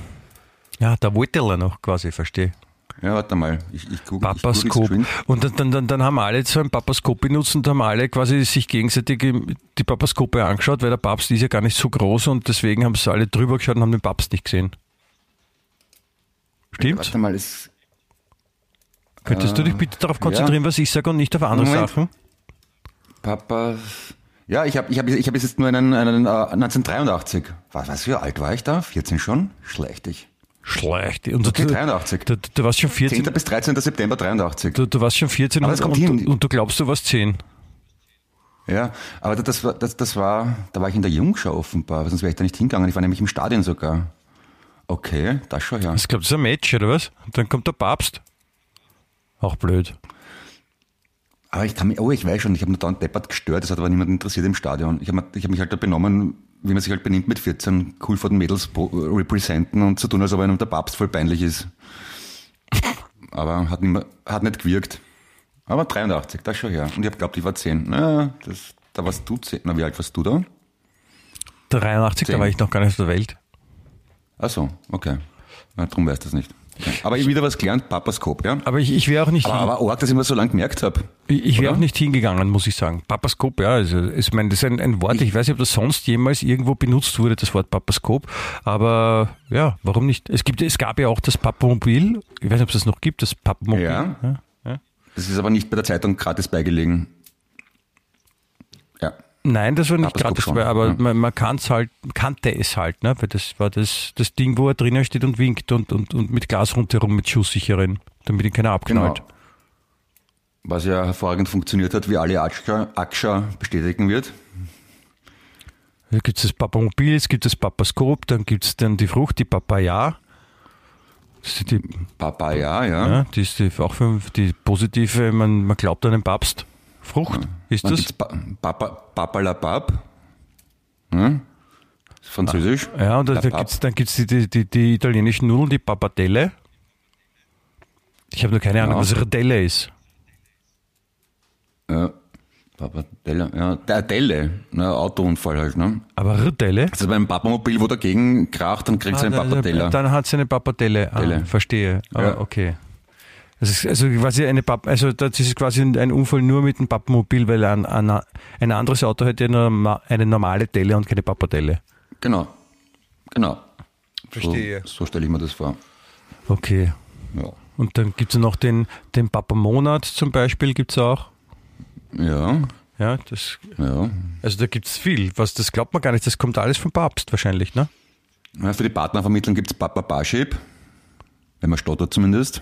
Ja, da wollte er noch quasi, verstehe. Ja, warte mal. Ich, ich ich Papaskop. geschwind. Und dann, dann, dann, dann haben alle so ein Papaskop benutzt und haben alle quasi sich gegenseitig die Papaskope angeschaut, weil der Papst ist ja gar nicht so groß und deswegen haben sie alle drüber geschaut und haben den Papst nicht gesehen. Stimmt? Warte mal, es, Könntest du dich bitte darauf konzentrieren, was ich sage und nicht auf andere Moment. Sachen? Papa. Ja, ich habe ich hab, ich hab jetzt nur einen, einen äh, 1983. Was, was für alt war ich da? 14 schon? Schlecht ich. Schlecht. Und Okay, du, 83. du, du warst schon 14. 10. bis 13. September 83. Du, du warst schon 14 Aber und, und, und du glaubst, du warst 10. Ja, aber das war, das, das war, da war ich in der Jungschau offenbar, sonst wäre ich da nicht hingegangen. Ich war nämlich im Stadion sogar. Okay, das schon ja. Ich glaube, das ist ein Match, oder was? Und dann kommt der Papst. Auch blöd. Aber ich kann mich, oh, ich weiß schon, ich habe nur dauernd deppert gestört, das hat aber niemand interessiert im Stadion. Ich habe hab mich halt da benommen, wie man sich halt benimmt mit 14, cool vor den Mädels representen und zu tun, als ob einem der Papst voll peinlich ist. Aber hat nicht, mehr, hat nicht gewirkt. Aber 83, das schon her. Und ich habe glaubt, ich war 10. Na, das, da warst du 10. Na, wie alt warst du da? 83, da Zehn. war ich noch gar nicht auf der Welt. Ach so, okay. Na, drum weißt du das nicht. Aber ich wieder was gelernt, Papaskop, ja? Aber ich, ich wäre auch nicht, Aber, aber arg, dass ich mir so lange gemerkt habe. ich, ich wäre auch nicht hingegangen, muss ich sagen. Papaskop, ja, also, ich meine, das ist ein, ein Wort, ich, weiß nicht, ob das sonst jemals irgendwo benutzt wurde, das Wort Papaskop, aber ja, warum nicht? Es gibt, es gab ja auch das Papamobil, ich weiß nicht, ob es das noch gibt, das Papamobil. Ja. ja, ja. Das ist aber nicht bei der Zeitung gratis beigelegen. Ja. Nein, das war nicht Papaskop gratis, schon, aber ja. man, man kann's halt, kannte es halt, ne? weil das war das, das Ding, wo er drinnen steht und winkt und, und, und mit Glas rundherum mit schusssicheren, damit ihn keiner abknallt. Genau. Was ja hervorragend funktioniert hat, wie alle Aksha, Aksha bestätigen wird. Da gibt es das Papamobil, es gibt das Papaskop, dann gibt es dann die Frucht, die Papaya. Die, Papaya, ja. ja, die ist die, auch für die positive, man, man glaubt an den Papst. Frucht ist Dann das? Papalapap. Hm? Französisch? Ja, und da, gibt's, dann gibt es die, die, die, die italienischen Nudeln, die Pappardelle. Ich habe nur keine Ahnung, Ja. was Radelle ist. Ja. Papadella, ja. Der Delle, ne, Autounfall halt, ne? Aber Radelle? Also beim Papamobil, wo dagegen kracht, dann einen Ah, da- Papadella. Dann hat sie eine Pappardelle. Ah, verstehe. Ah, Ja. okay. Das ist also quasi eine Papp, also das ist quasi ein Unfall nur mit dem Pappmobil, weil ein, ein, ein anderes Auto hätte ja nur eine normale Delle und keine Pappardelle. Genau. Genau. Verstehe. So, so stelle ich mir das vor. Okay. Ja. Und dann gibt es noch den, den Papa-Monat zum Beispiel, gibt es auch. Ja, Ja, das, ja. also da gibt es viel. Was, das glaubt man gar nicht, das kommt alles vom Papst wahrscheinlich, ne? Ja, Für die Partnervermittlung gibt es Papa Barship. Wenn man stottert zumindest.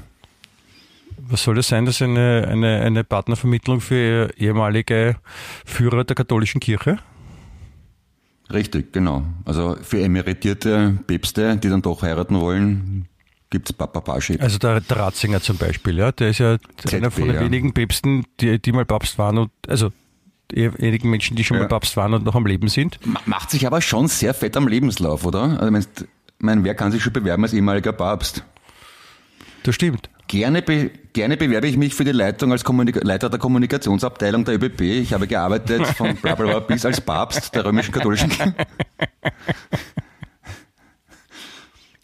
Was soll das sein? Das ist eine, eine, eine Partnervermittlung für ehemalige Führer der katholischen Kirche? Richtig, genau. Also für emeritierte Päpste, die dann doch heiraten wollen, gibt es Papa Barship. Also der, der Ratzinger zum Beispiel, ja, der ist ja einer von den ja. wenigen Päpsten, die, die mal Papst waren und also die wenigen Menschen, die schon Ja. mal Papst waren und noch am Leben sind. Ma- Macht sich aber schon sehr fett am Lebenslauf, oder? Also meinst, mein, wer kann sich schon bewerben als ehemaliger Papst? Das stimmt. Gerne, be, gerne bewerbe ich mich für die Leitung als Kommunika Leiter der Kommunikationsabteilung der ÖBB. Ich habe gearbeitet von bla bla bla bis als Papst der römischen katholischen Kirche. *laughs*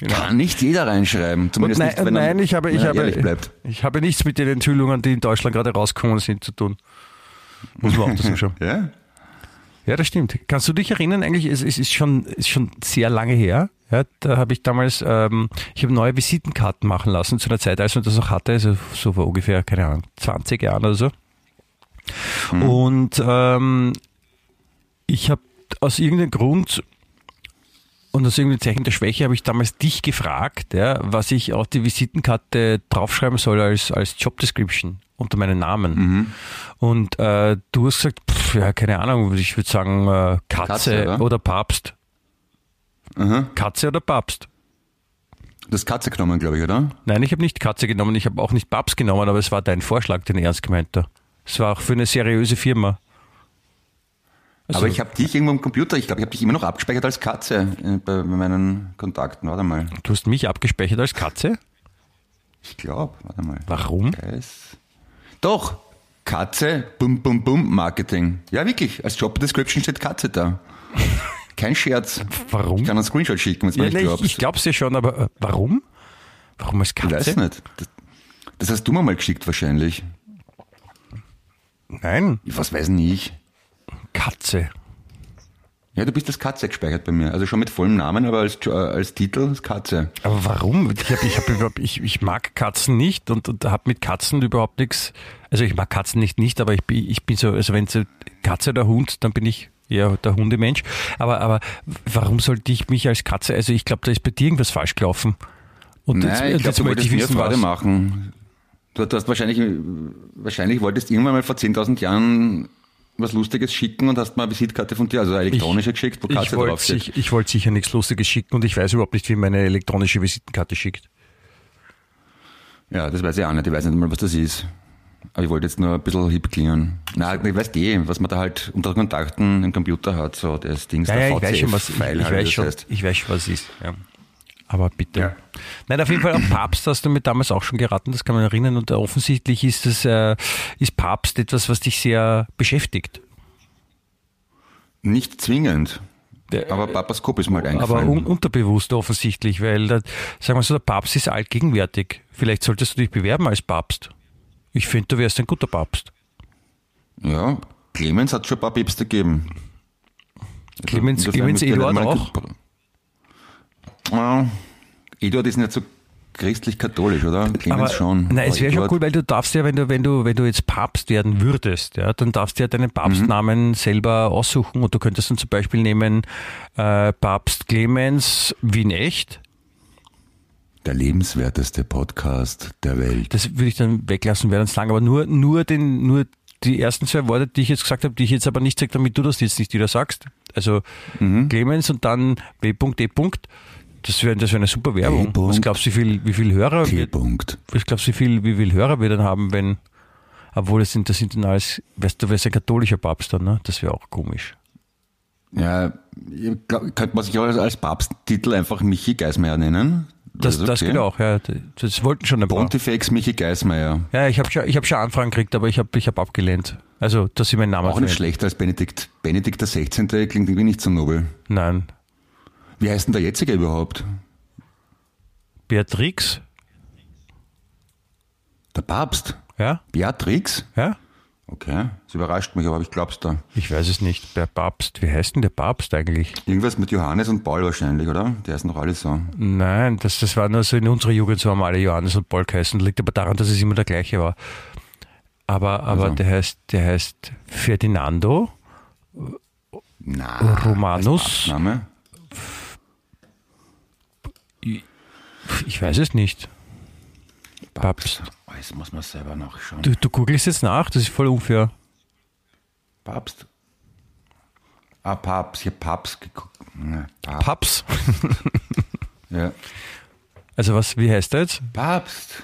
Kann nicht jeder reinschreiben, Und zumindest nein, nicht, wenn nein ich, habe, ich, habe, bleibt. ich habe nichts mit den Enthüllungen, die in Deutschland gerade rausgekommen sind, zu tun. Muss man auch dazu schauen. Ja? Ja, das stimmt. Kannst du dich erinnern, eigentlich, es, es ist, schon, ist schon sehr lange her. Ja, da habe ich damals, ähm, ich habe neue Visitenkarten machen lassen zu einer Zeit, als man das noch hatte, also so vor ungefähr, keine Ahnung, 20 Jahren oder so. Und ähm, ich habe aus irgendeinem Grund und aus irgendeinem Zeichen der Schwäche habe ich damals dich gefragt, ja, was ich auf die Visitenkarte draufschreiben soll als, als Job Description unter meinen Namen. Und äh, du hast gesagt, pff, ja, keine Ahnung, ich würde sagen äh, Katze, Katze, oder? oder Papst. Aha. Katze oder Papst? Das Katze genommen, glaube ich, oder? Nein, ich habe nicht Katze genommen, ich habe auch nicht Papst genommen, aber es war dein Vorschlag, den ernst gemeint da. Es war auch für eine seriöse Firma. Also, Aber ich habe dich irgendwo im Computer, ich glaube, ich habe dich immer noch abgespeichert als Katze äh, bei, meinen Kontakten. Warte mal. du hast mich abgespeichert als Katze? Ich glaube, warte mal. Warum? Doch, Katze, bum, bum, bum, Marketing. Ja, wirklich, als Job Description steht Katze da. Kein Scherz. Warum? Ich kann einen Screenshot schicken, wenn du Ja, nicht ich, glaubst. ich glaub's ja schon, aber äh, warum? Warum als Ich Katze? weiß nicht. Das, das hast du mir mal geschickt wahrscheinlich. Nein, Was weiß denn ich? Katze. Ja, du bist als Katze gespeichert bei mir. Also schon mit vollem Namen, aber als, äh, als Titel als Katze. Aber warum? Ich, hab, ich, hab überhaupt, ich, ich mag Katzen nicht und, und habe mit Katzen überhaupt nichts. Also ich mag Katzen nicht nicht, aber ich bin, ich bin so, also wenn es Katze oder Hund, dann bin ich eher der Hundemensch. Aber, aber warum sollte ich mich als Katze, also ich glaube, da ist bei dir irgendwas falsch gelaufen. Und Nein, ich glaube, du wolltest mir Freude machen. Du, du hast wahrscheinlich, wahrscheinlich wolltest irgendwann mal vor 10.000 Jahren was Lustiges schicken und hast mal eine Visitkarte von dir, also eine elektronische geschickt, wo Ich Katze wollte draufsteht. sich, ich wollte sicher nichts Lustiges schicken und ich weiß überhaupt nicht, wie meine elektronische Visitenkarte schickt. Ja, das weiß ich auch nicht. Ich weiß nicht mal, was das ist. Aber ich wollte jetzt nur ein bisschen hip klingen. Nein, ich weiß eh, was man da halt unter Kontakten im Computer hat, so das Ding, Ja, der ja, ich weiß schon, was, ich, VCF-File ich, halt, weiß das schon, heißt. ich weiß schon, was es ist. Ja. Aber bitte. Ja. Nein, auf jeden Fall auch Papst hast du mir damals auch schon geraten, das kann man erinnern. Und offensichtlich ist das, äh, ist Papst etwas, was dich sehr beschäftigt. Nicht zwingend. Der- Aber Papaskop ist mal Aber eingefallen. un unterbewusst offensichtlich, weil, da, sagen wir so, der Papst ist allgegenwärtig. Vielleicht solltest du dich bewerben als Papst. Ich finde, du wärst ein guter Papst. ja, Clemens hat schon ein paar Päpste gegeben. Clemens, Insofern Clemens Eduard auch? Ja, Eduard ist nicht so christlich-katholisch, oder? Clemens schon. Nein, es wäre schon cool, weil du darfst ja, wenn du, wenn du, wenn du jetzt Papst werden würdest, ja, dann darfst du ja deinen Papstnamen selber aussuchen und du könntest dann zum Beispiel nehmen äh, Papst Clemens Wien echt. Der lebenswerteste Podcast der Welt. Das würde ich dann weglassen, wäre dann lang, aber nur, nur den, nur die ersten zwei Worte, die ich jetzt gesagt habe, die ich jetzt aber nicht sage, damit du das jetzt nicht wieder sagst. Also Clemens und dann W.E. Das wäre das wär eine super Werbung. Was glaubst du, wie viel, wie viel Hörer wir, T-Punkt. glaubst du, wie viel, wie viel Hörer wir dann haben, wenn, obwohl es sind, das sind dann alles, weißt du, wer ist ein katholischer Papst dann, ne? Das wäre auch komisch. Ja, ich glaub, könnte man sich auch als, Papsttitel einfach Michi Geismeier nennen? Das, das okay. geht auch, ja. Das wollten schon ein paar. Pontifex Michi Geismeier. Ja, ich habe schon, ich hab schon Anfragen gekriegt, aber ich habe ich hab abgelehnt. Also, dass sie meinen Namen Auch nicht schlechter als Benedikt. Benedikt der 16. klingt irgendwie nicht so nobel. Nein. Wie heißt denn der jetzige überhaupt? Beatrix? Der Papst? Ja? Beatrix? Ja? Okay, das überrascht mich, aber ich glaub's da. Ich weiß es nicht. Der Papst. Wie heißt denn der Papst eigentlich? Irgendwas mit Johannes und Paul wahrscheinlich, oder? Die heißen doch alle so. Nein, das, das war nur so in unserer Jugend, so haben alle Johannes und Paul geheißen. Liegt aber daran, dass es immer der gleiche war. Aber, aber Also. der heißt, der heißt Ferdinando Na, Romanus. als Papstname? Ich weiß es nicht. Papst. Oh, jetzt muss man selber nachschauen. Du, du googelst jetzt nach, das ist voll unfair. Papst? Ah, Papst, ich hab Papst geguckt. Na, Papst. Paps. *laughs* Ja. Also was, wie heißt der jetzt? Papst.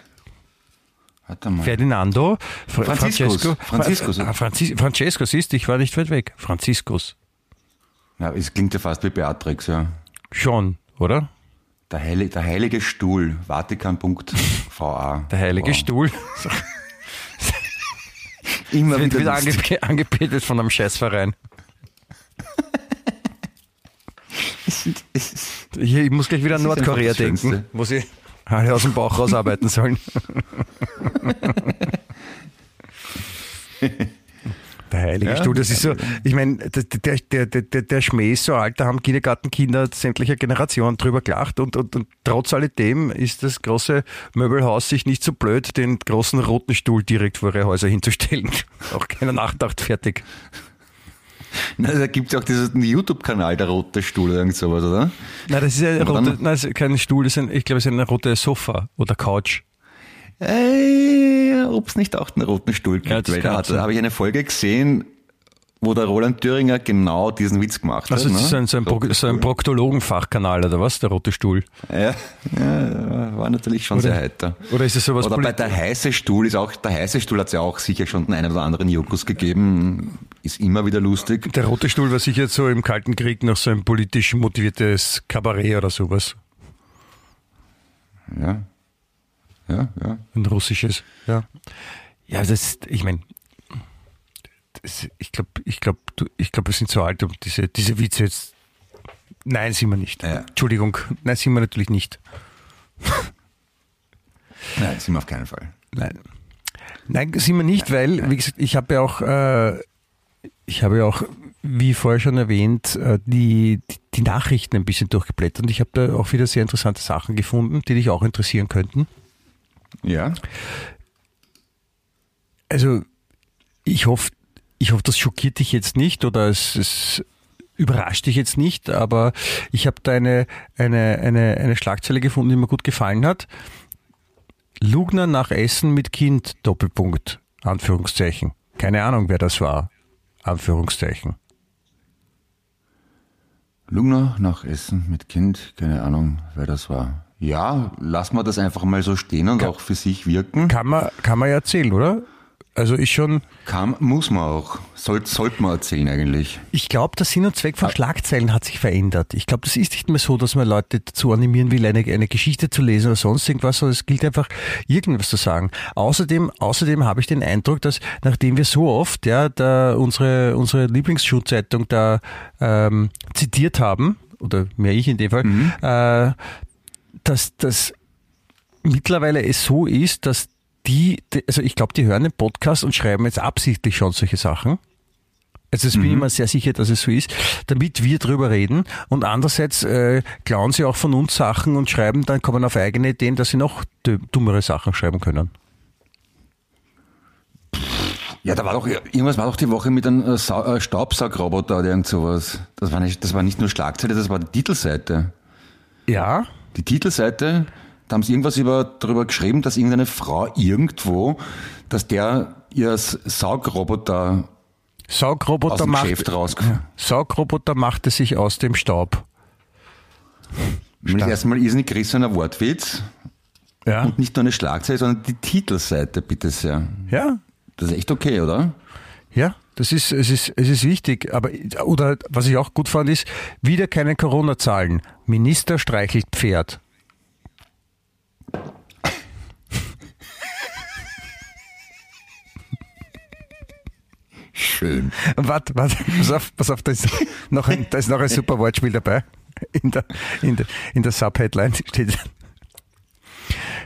Warte mal. Ferdinando Fra Franziskus. Francesco. Franziskus. Ah, Franzis Francesco, siehst du, ich war nicht weit weg. Franziskus. Ja, es klingt ja fast wie Beatrix, ja. Schon, oder? Der, Heili der heilige Stuhl, vatikan.va. Der heilige Wow. Stuhl. Immer wieder wieder lustig. ange angebetet von einem Scheißverein. Hier, ich muss gleich wieder an Nordkorea denken, wo sie alle aus dem Bauch rausarbeiten sollen. Der heilige Ja, Stuhl, das ist so, ich meine, der, der, der, der, Schmäh ist so alt, da haben Kindergartenkinder sämtlicher Generationen drüber gelacht und, und, und trotz alledem ist das große Möbelhaus sich nicht so blöd, den großen roten Stuhl direkt vor ihre Häuser hinzustellen. *laughs* Auch keiner Nachdacht fertig. Na, da gibt es auch diesen YouTube-Kanal, der rote Stuhl oder irgend sowas, oder? Nein, das ist ja rote, nein, ist kein Stuhl, das ist ein, ich glaube, es ist ein rotes Sofa oder Couch. Äh, Ob es nicht auch einen roten Stuhl gibt, Ja, weil da, da habe ich eine Folge gesehen, wo der Roland Thüringer genau diesen Witz gemacht Also hat. das ist ne? ein, so ein, so ein. Proktologenfachkanal oder was, der rote Stuhl? Ja, ja, war natürlich schon sehr heiter. Oder ist es sowas Oder bei der heiße Stuhl ist auch, der heiße Stuhl hat es ja auch sicher schon den einen oder anderen Jokus gegeben, ist immer wieder lustig. Der rote Stuhl war sicher so im Kalten Krieg noch so ein politisch motiviertes Kabarett oder sowas. Ja, ja, ja. Ein russisches, ja. Ja, das, ich meine, ich glaube, ich glaube, ich glaube, wir sind so alt, um diese, diese Witze jetzt. Nein, sind wir nicht. Ja. Entschuldigung, nein, sind wir natürlich nicht. Nein, sind wir auf keinen Fall. Nein. Nein, sind wir nicht, weil, wie gesagt, ich habe ja auch, äh, ich habe ja auch, wie vorher schon erwähnt, äh, die, die, die Nachrichten ein bisschen durchgeblättert und ich habe da auch wieder sehr interessante Sachen gefunden, die dich auch interessieren könnten. Ja, Also, ich hoffe, ich hoffe, das schockiert dich jetzt nicht oder es, es überrascht dich jetzt nicht, aber ich habe da eine, eine, eine, eine Schlagzeile gefunden, die mir gut gefallen hat. Lugner nach Essen mit Kind, Doppelpunkt, Anführungszeichen. Keine Ahnung, wer das war, Anführungszeichen. Lugner nach Essen mit Kind, keine Ahnung, wer das war. Ja, lass mal das einfach mal so stehen und auch für sich wirken. Kann man, kann man ja erzählen, oder? Also ist schon, Kann, muss man auch. Soll, sollte man erzählen eigentlich. ich glaube, der Sinn und Zweck von Schlagzeilen hat sich verändert. Ich glaube, das ist nicht mehr so, dass man Leute dazu animieren will, eine, eine Geschichte zu lesen oder sonst irgendwas, sondern es gilt einfach, irgendwas zu sagen. Außerdem, außerdem habe ich den Eindruck, dass nachdem wir so oft ja, da unsere, unsere Lieblingsschulzeitung da ähm, zitiert haben, oder mehr ich in dem Fall, äh, dass das mittlerweile es so ist, dass die, also ich glaube, die hören den Podcast und schreiben jetzt absichtlich schon solche Sachen. Also das bin ich mir sehr sicher, dass es so ist, damit wir drüber reden. Und andererseits äh, klauen sie auch von uns Sachen und schreiben, dann kommen auf eigene Ideen, dass sie noch dummere Sachen schreiben können. Ja, da war doch, irgendwas war doch die Woche mit einem äh, äh, Staubsaugroboter oder irgend sowas. Das war nicht, das war nicht nur Schlagzeile, das war die Titelseite. Ja, Die Titelseite, da haben sie irgendwas über, darüber geschrieben, dass irgendeine Frau irgendwo, dass der ihr S- Saugroboter aus Saugroboter dem macht, Geschäft. Saugroboter machte sich aus dem Staub. Ist erstmal irrsinnig gerissener Wortwitz Ja, und nicht nur eine Schlagzeile, sondern die Titelseite, bitte sehr. ja, Das ist echt okay, oder? ja. Das ist, es ist, es ist wichtig. Aber, oder was ich auch gut fand, ist, wieder keine Corona-Zahlen. Minister streichelt Pferd. Schön. Warte, warte, pass auf, pass auf, da ist noch ein, da ist noch ein super Wortspiel dabei. In der, in der, in der Subheadline steht,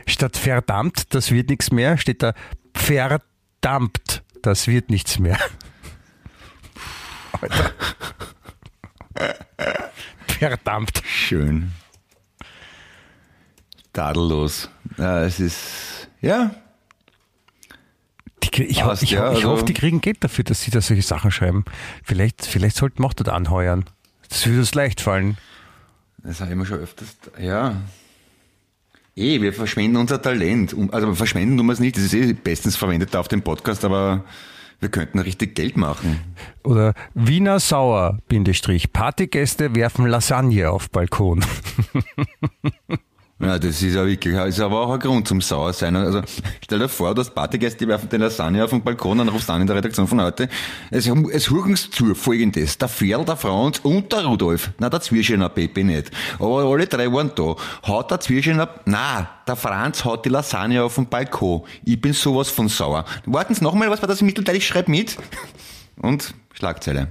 statt verdammt, das wird nichts mehr, steht da verdammt, das wird nichts mehr. Alter. Verdammt. Schön. Tadellos. Ja, es ist, ja, Krie- ich, Passt, ich, ja, ich also- hoffe, die kriegen Geld dafür, dass sie da solche Sachen schreiben. Vielleicht, vielleicht sollten wir auch dort anheuern. Das würde uns leicht fallen. Das habe ich mir schon öfters. Ja. Eh, wir verschwenden unser Talent. Also verschwenden tun wir es nicht, das ist eh bestens verwendet auf dem Podcast, aber wir könnten richtig Geld machen. Oder Wiener Sauer, Bindestrich, Partygäste werfen Lasagne auf Balkon. *laughs* Ja, das ist ja wirklich, ist aber auch ein Grund zum Sauer sein. Also stell dir vor, du hast Partygäste, die werfen den Lasagne auf den Balkon, dann rufst du an in der Redaktion von heute. Es, es hören Sie zu folgendes. Der Ferl, der Franz und der Rudolf. Na, der Zwirschener Pepe nicht. Aber alle drei waren da. Haut der Zwirschener, na, der Franz haut die Lasagne auf den Balkon. Ich bin sowas von sauer. Warten Sie nochmal, was war das im Mittelteil? Ich schreibe mit. Und Schlagzeile.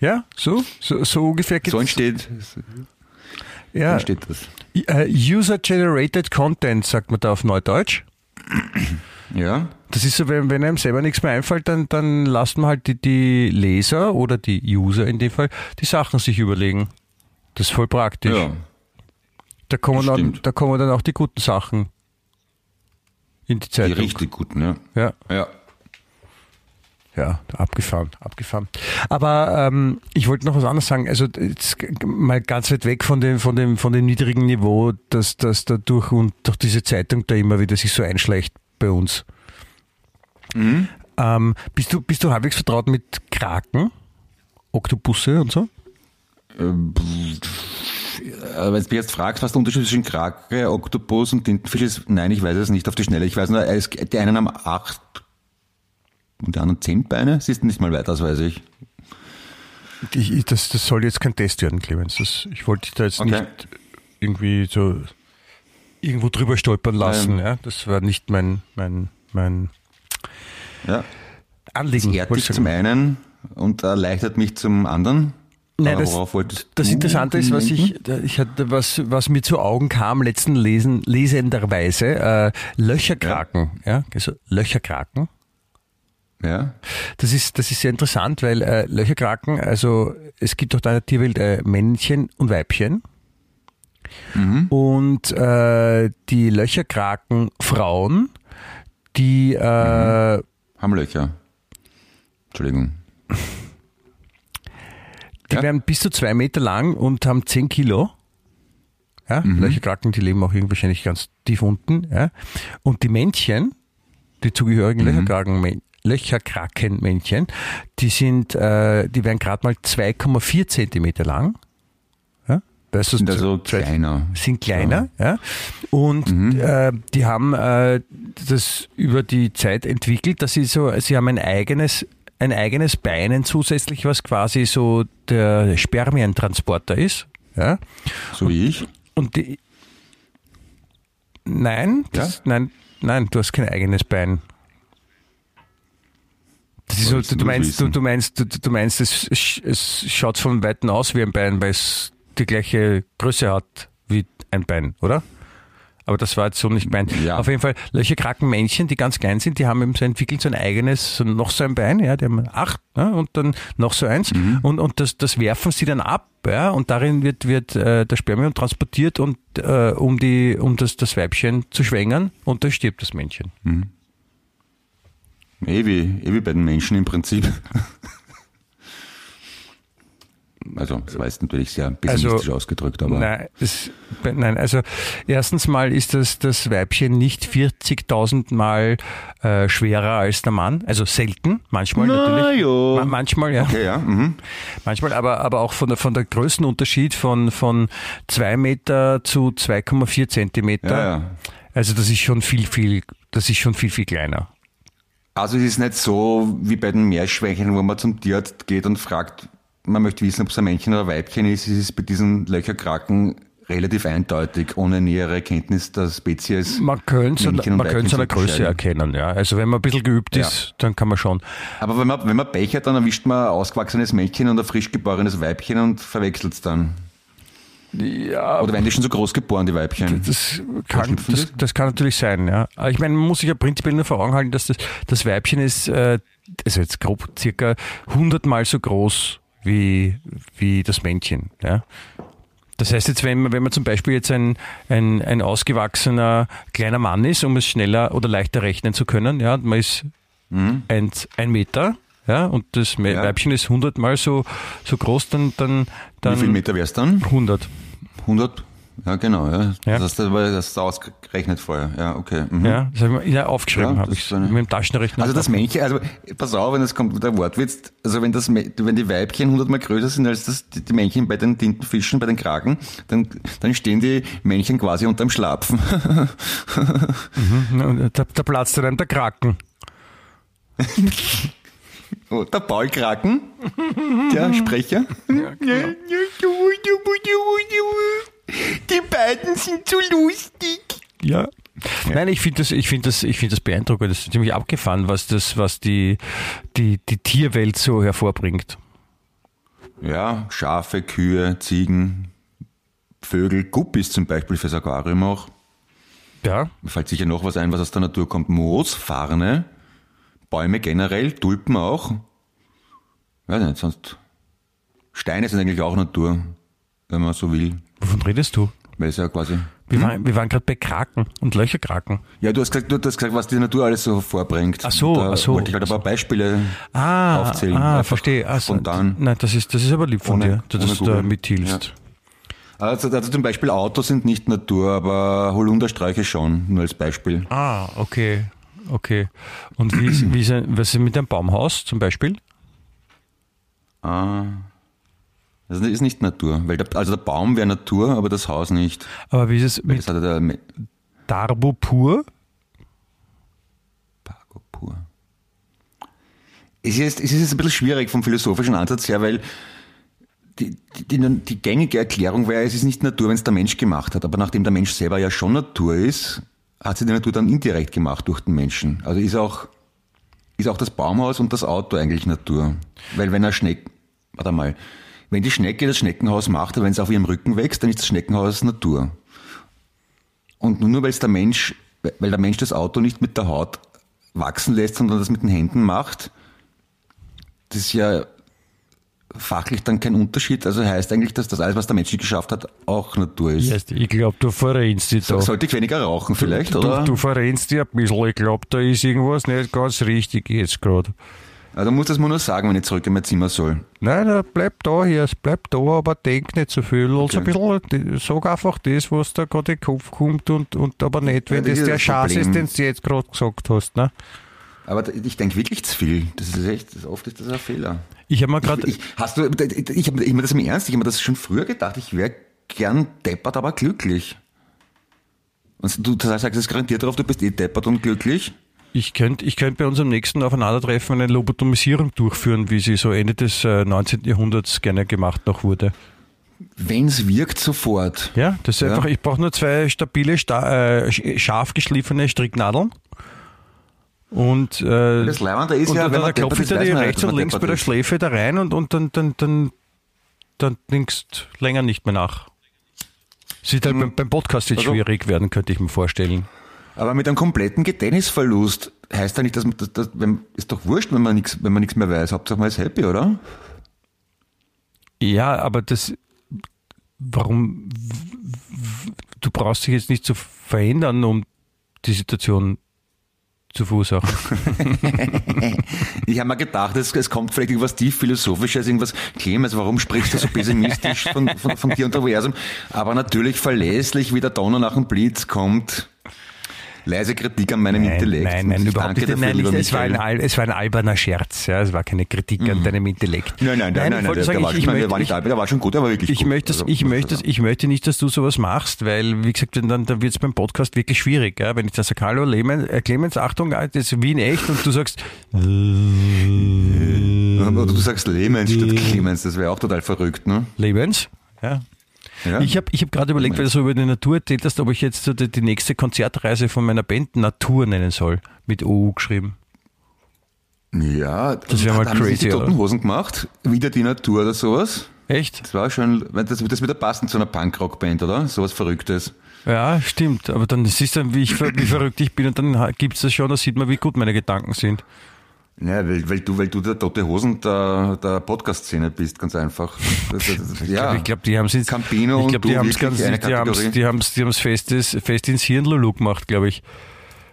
Ja, so, so, so ungefähr geht's. So entsteht, ja, entsteht das. äh, User-Generated Content, sagt man da auf Neudeutsch. *clears throat* Ja. Das ist so, wenn, wenn einem selber nichts mehr einfällt, dann, dann lasst man halt die, die Leser oder die User in dem Fall die Sachen sich überlegen. Das ist voll praktisch. Ja. Da, kommen dann, da kommen dann auch die guten Sachen in die Die Zeitung. richtig guten, ja. Ja. Ja. Ja, abgefahren, abgefahren. Aber ähm, ich wollte noch was anderes sagen. Also jetzt mal ganz weit weg von dem, von dem, von dem niedrigen Niveau, dass das dadurch und durch diese Zeitung da immer wieder sich so einschleicht bei uns. Ähm, bist du bist du halbwegs vertraut mit Kraken, Oktopusse und so? Äh, Wenn du mich jetzt fragst, was der Unterschied zwischen Krake, Oktopus und Tintenfisch ist, nein, ich weiß es nicht auf die Schnelle. Ich weiß nur, es, die einen haben acht und die anderen zehn Beine. Siehst du nicht mal weiter, das weiß ich. Ich, ich, das, das soll jetzt kein Test werden, Clemens. Das, ich wollte dich da jetzt Okay. nicht irgendwie so irgendwo drüber stolpern lassen. Ähm. Ja? Das war nicht mein, mein, mein Ja. Anliegen. Das ehrt dich ich zum einen und erleichtert mich zum anderen. Nein, das, das Interessante ist, was ich, ich hatte, was, was mir zu Augen kam, letzten Lesen, lesenderweise, äh, Löcherkraken, ja, also Löcherkraken. Ja. Das ist, das ist sehr interessant, weil äh, Löcherkraken, also es gibt doch da in der Tierwelt äh, Männchen und Weibchen. Und äh, die Löcherkraken Frauen, die äh, Haben Löcher. Entschuldigung. Die Ja. werden bis zu zwei Meter lang und haben zehn Kilo. Ja, Löcherkraken, die leben auch irgendwie wahrscheinlich ganz tief unten. Ja. Und die Männchen, die zugehörigen Löcherkraken, Löcherkrakenmännchen, die sind, äh, die werden gerade mal 2,4 Zentimeter lang. Ja. Das ist Sind also kleiner. sind kleiner, ja. Und äh, die haben äh, das über die Zeit entwickelt, dass sie so, sie haben ein eigenes, ein eigenes Bein zusätzlich, was quasi so der Spermientransporter ist. Ja. So wie ich. Und die Nein, das, nein, nein, du hast kein eigenes Bein. So, Wolltest du, du meinst, du, du meinst, du, du meinst, es, es schaut von Weitem aus wie ein Bein, weil es die gleiche Größe hat wie ein Bein, oder? Aber das war jetzt so nicht gemeint. Ja. Auf jeden Fall, Löcherkrakenmännchen, die ganz klein sind, die haben eben so entwickelt, so ein eigenes, so noch so ein Bein, ja, die haben acht, ja, und dann noch so eins. Mhm. Und, und das, das werfen sie dann ab, ja, und darin wird, wird äh, der Spermium transportiert und äh, um die, um das, das Weibchen zu schwängern und da stirbt das Männchen. Eh wie, eh wie bei den Menschen im Prinzip. Also, das war jetzt natürlich sehr pessimistisch ausgedrückt, aber Nein, das, nein, also erstens mal ist das, das Weibchen nicht 40.000 Mal äh, schwerer als der Mann, also selten, manchmal Na natürlich. ja. Ma manchmal, ja. okay, ja. Mhm. Manchmal, aber, aber auch von der, von der Größenunterschied von, von 2 Meter zu 2,4 Zentimeter. Ja, ja. Also das ist schon viel, viel, das ist schon viel, viel kleiner. Also es ist nicht so wie bei den Meerschweinchen, wo man zum Tierarzt geht und fragt, man möchte wissen, ob es ein Männchen oder ein Weibchen ist. Es ist bei diesen Löcherkraken relativ eindeutig, ohne nähere Kenntnis der Spezies. Man könnte und man könnte es an der Größe erkennen, ja. Also wenn man ein bisschen geübt ist, dann kann man schon. Aber wenn man, wenn man Pech hat, dann erwischt man ein ausgewachsenes Männchen und ein frisch geborenes Weibchen und verwechselt es dann. Ja, Oder werden die schon so groß geboren, die Weibchen? Das kann, das, das kann natürlich sein, ja. Aber ich meine, man muss sich ja prinzipiell nur vor Augen halten, dass das, das Weibchen ist, äh, also jetzt grob circa hundertmal so groß wie, wie das Männchen, ja. Das heißt jetzt, wenn man, wenn man zum Beispiel jetzt ein, ein, ein ausgewachsener kleiner Mann ist, um es schneller oder leichter rechnen zu können, ja, man ist ein, ein Meter, ja, und das Ja. Weibchen ist hundertmal so, so groß, dann, dann, dann Wie viel Meter wär's dann? 100. 100? Ja, genau. Ja. Ja. Das hast du das ausgerechnet vorher. Ja, okay. Mhm. Ja, das habe ich mir aufgeschrieben, Ja, habe das ich eine- mit dem Taschenrechner. Also das Männchen, also pass auf, wenn es kommt der Wortwitz, also wenn das wenn die Weibchen hundertmal größer sind als das, die Männchen bei den Tintenfischen, bei den Kraken, dann, dann stehen die Männchen quasi unterm Schlapfen. Und Da, da platzt einem der Kraken. *laughs* Oh, der Paulkraken, der Sprecher. Die beiden sind so lustig. Ja. Nein, ich finde das, ich finde das, ich finde das beeindruckend. Das ist ziemlich abgefahren, was das, was die, die, die Tierwelt so hervorbringt. Ja, Schafe, Kühe, Ziegen, Vögel, Guppies zum Beispiel fürs Aquarium auch. Ja. Mir fällt sicher noch was ein, was aus der Natur kommt. Moos, Farne, Bäume generell, Tulpen auch. Weiß nicht, sonst. Steine sind eigentlich auch Natur, wenn man so will. Wovon redest du? Weil es ja quasi. Wir waren, wir waren gerade bei Kraken und Löcherkraken. Ja, du hast gesagt, du hast gesagt, was die Natur alles so hervorbringt. Ach so, da ach so. wollte ich halt ein paar Beispiele Ah, aufzählen. ah verstehe. Also, Spontan. Nein, das ist, das ist aber lieb von Ohne- dir, dass du da mithilfst. Also, also zum Beispiel Autos sind nicht Natur, aber Holundersträuche schon, nur als Beispiel. Ah, okay. Okay. Und wie ist, wie ist, ein, was ist mit einem Baumhaus zum Beispiel? Ah. Das ist nicht Natur, weil der, also der Baum wäre Natur, aber das Haus nicht. Aber wie ist es mit das hat ja der Darbo pur? Pago pur. Es ist, es ist jetzt ein bisschen schwierig vom philosophischen Ansatz her, weil die, die, die, die gängige Erklärung wäre, es ist nicht Natur, wenn es der Mensch gemacht hat. Aber nachdem der Mensch selber ja schon Natur ist, hat sie die Natur dann indirekt gemacht durch den Menschen. Also ist auch, ist auch das Baumhaus und das Auto eigentlich Natur. Weil wenn er Schneck, warte mal, wenn die Schnecke das Schneckenhaus macht, wenn es auf ihrem Rücken wächst, dann ist das Schneckenhaus Natur. Und nur weil es der Mensch, weil der Mensch das Auto nicht mit der Haut wachsen lässt, sondern das mit den Händen macht, das ist ja fachlich dann kein Unterschied. Also heißt eigentlich, dass das alles, was der Mensch geschafft hat, auch Natur ist. Yes, ich glaube, du verrennst dich da. Sollte ich weniger rauchen vielleicht, du, oder? du verrennst dich ein bisschen. Ich glaube, da ist irgendwas nicht ganz richtig jetzt gerade. Also muss das mir nur sagen, wenn ich zurück in mein Zimmer soll. Nein, nein, bleib da hier, bleib da, aber denk nicht so viel. Also Okay. ein bisschen, sag einfach das, was da gerade in den Kopf kommt und, und aber nicht, wenn Ja, das das der Schatz ist, den du jetzt gerade gesagt hast. Ne? Aber ich denke wirklich zu viel. Das ist echt, das, oft ist das ein Fehler. Ich habe mir gerade, Ich, hast du, ich habe ich mir das im Ernst, ich habe mir das schon früher gedacht, ich wäre gern deppert, aber glücklich. Und du sagst es garantiert darauf, du bist eh deppert und glücklich. ich könnte ich könnt bei unserem nächsten Aufeinandertreffen eine Lobotomisierung durchführen, wie sie so Ende des äh, 19. Jahrhunderts gerne gemacht noch wurde. Wenn's wirkt, sofort. Ja, das ist Ja. einfach, ich brauche nur zwei stabile, sta äh, sch- scharf geschliffene Stricknadeln. Und, äh, Das Leibende ist und ja, dann, wenn man weiß man ja, rechts und links bei der. Schläfe da rein und, und dann, dann, dann, dann denkst länger nicht mehr nach. Sieht halt beim, beim Podcast jetzt Also- schwierig werden, könnte ich mir vorstellen. Aber mit einem kompletten Gedächtnisverlust heißt ja nicht, dass man, das, das, ist doch wurscht, wenn man nichts, wenn man nichts mehr weiß. Hauptsache man ist happy, oder? Ja, aber das, warum, du brauchst dich jetzt nicht zu verändern, um die Situation zu verursachen. *laughs* Ich habe mir gedacht, es, es kommt vielleicht irgendwas tief philosophisches, irgendwas Clemens, warum sprichst du so pessimistisch von, von, von dir und Universum? Aber natürlich verlässlich, wie der Donner nach dem Blitz kommt. Leise Kritik an meinem Nein, Intellekt. nein, nein, überhaupt nicht. Nein, nicht. Es, war ein, es war ein alberner Scherz. Ja, es war keine Kritik an deinem Intellekt. Nein, nein, nein, nein, ich nein, wollte der, sagen, war, ich, ich, schon- der möchte, war nicht ich, albern, der war schon gut, war wirklich ich, gut. möchte, Also, ich, möchte, sagen. ich möchte nicht, dass du sowas machst, weil, wie gesagt, dann, dann wird es beim Podcast wirklich schwierig. Ja? Wenn ich da sage, hallo, Clemens, äh, Clemens, Achtung, das ist Wien echt und du sagst, Oder du sagst Clemens statt Clemens, das wäre auch total verrückt, ne? Lebens. Ja. Ja? Ich habe ich hab gerade überlegt, weil du so über die Natur erzählt hast, ob ich jetzt so die, die nächste Konzertreise von meiner Band Natur nennen soll. Mit OU geschrieben. ja, Das wär mal haben sie crazy, die oder? Toten Hosen gemacht, wieder die Natur oder sowas. Echt? Das war schon, das wird das wieder passen zu einer Punkrock-Band, oder? Sowas Verrücktes. Ja, stimmt. Aber dann siehst du, wie, ich, wie verrückt ich bin und dann gibt es das schon, da sieht man, wie gut meine Gedanken sind. Ja, weil, weil du, weil du der Tote Hosen der, der Podcast-Szene bist, ganz einfach. Ja. Ich glaube, die haben es Campino ich und glaub, du die haben's wirklich ganz, die haben's, die haben's, die haben's festes, fest ins Hirn Lulu gemacht, glaube ich.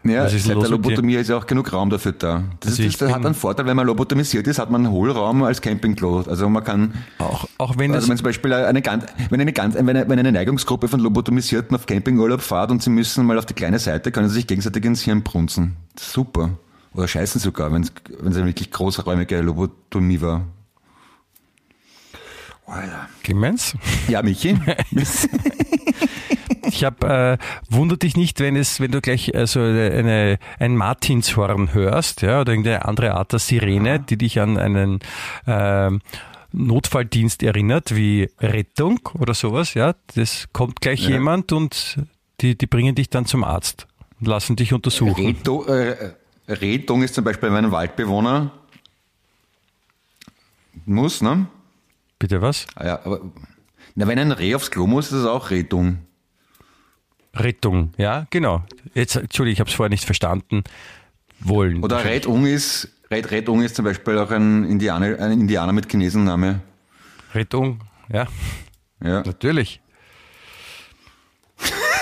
Ja, seit der? Lobotomie ist ja auch genug Raum dafür da. Das, Also ist, das hat einen Vorteil, wenn man lobotomisiert ist, hat man einen Hohlraum als Campingklo. Also man kann, Auch, auch wenn also es, wenn zum Beispiel eine ganz, wenn eine ganz, wenn eine, wenn eine Neigungsgruppe von Lobotomisierten auf Campingurlaub fahrt und sie müssen mal auf die kleine Seite, können sie sich gegenseitig ins Hirn brunzen. Super. Oder scheißen sogar, wenn es, wenn es eine wirklich großräumige Lobotomie war. Alter. Clemens, Ja, Michi? *laughs* *laughs* ich habe, äh, wundert dich nicht, wenn es, wenn du gleich also eine, ein Martinshorn hörst, ja, oder irgendeine andere Art der Sirene, die dich an einen ähm, Notfalldienst erinnert, wie Rettung oder sowas, ja, das kommt gleich Ja. jemand und die, die bringen dich dann zum Arzt und lassen dich untersuchen. Reto, äh, Retung ist zum Beispiel, wenn ein Waldbewohner muss, ne? Bitte was? Ah ja, aber na, wenn ein Reh aufs Klo muss, ist es auch Retung. Rettung, ja, genau. Jetzt, Entschuldigung, ich habe es vorher nicht verstanden. Wollen. Oder Redung ist, Red, Redung ist zum Beispiel auch ein Indianer, ein Indianer mit Chinesenname. Rettung, ja, Ja. natürlich. *laughs*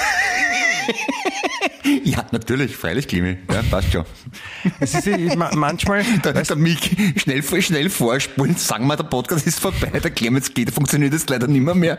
*laughs* ja, natürlich, freilich, Klimi. Ja, passt schon. Es ist ma- manchmal, *laughs* Da ist der Mick schnell, schnell vorspulen, sagen wir, der Podcast ist vorbei, der Clemens geht, funktioniert jetzt leider nicht mehr. mehr.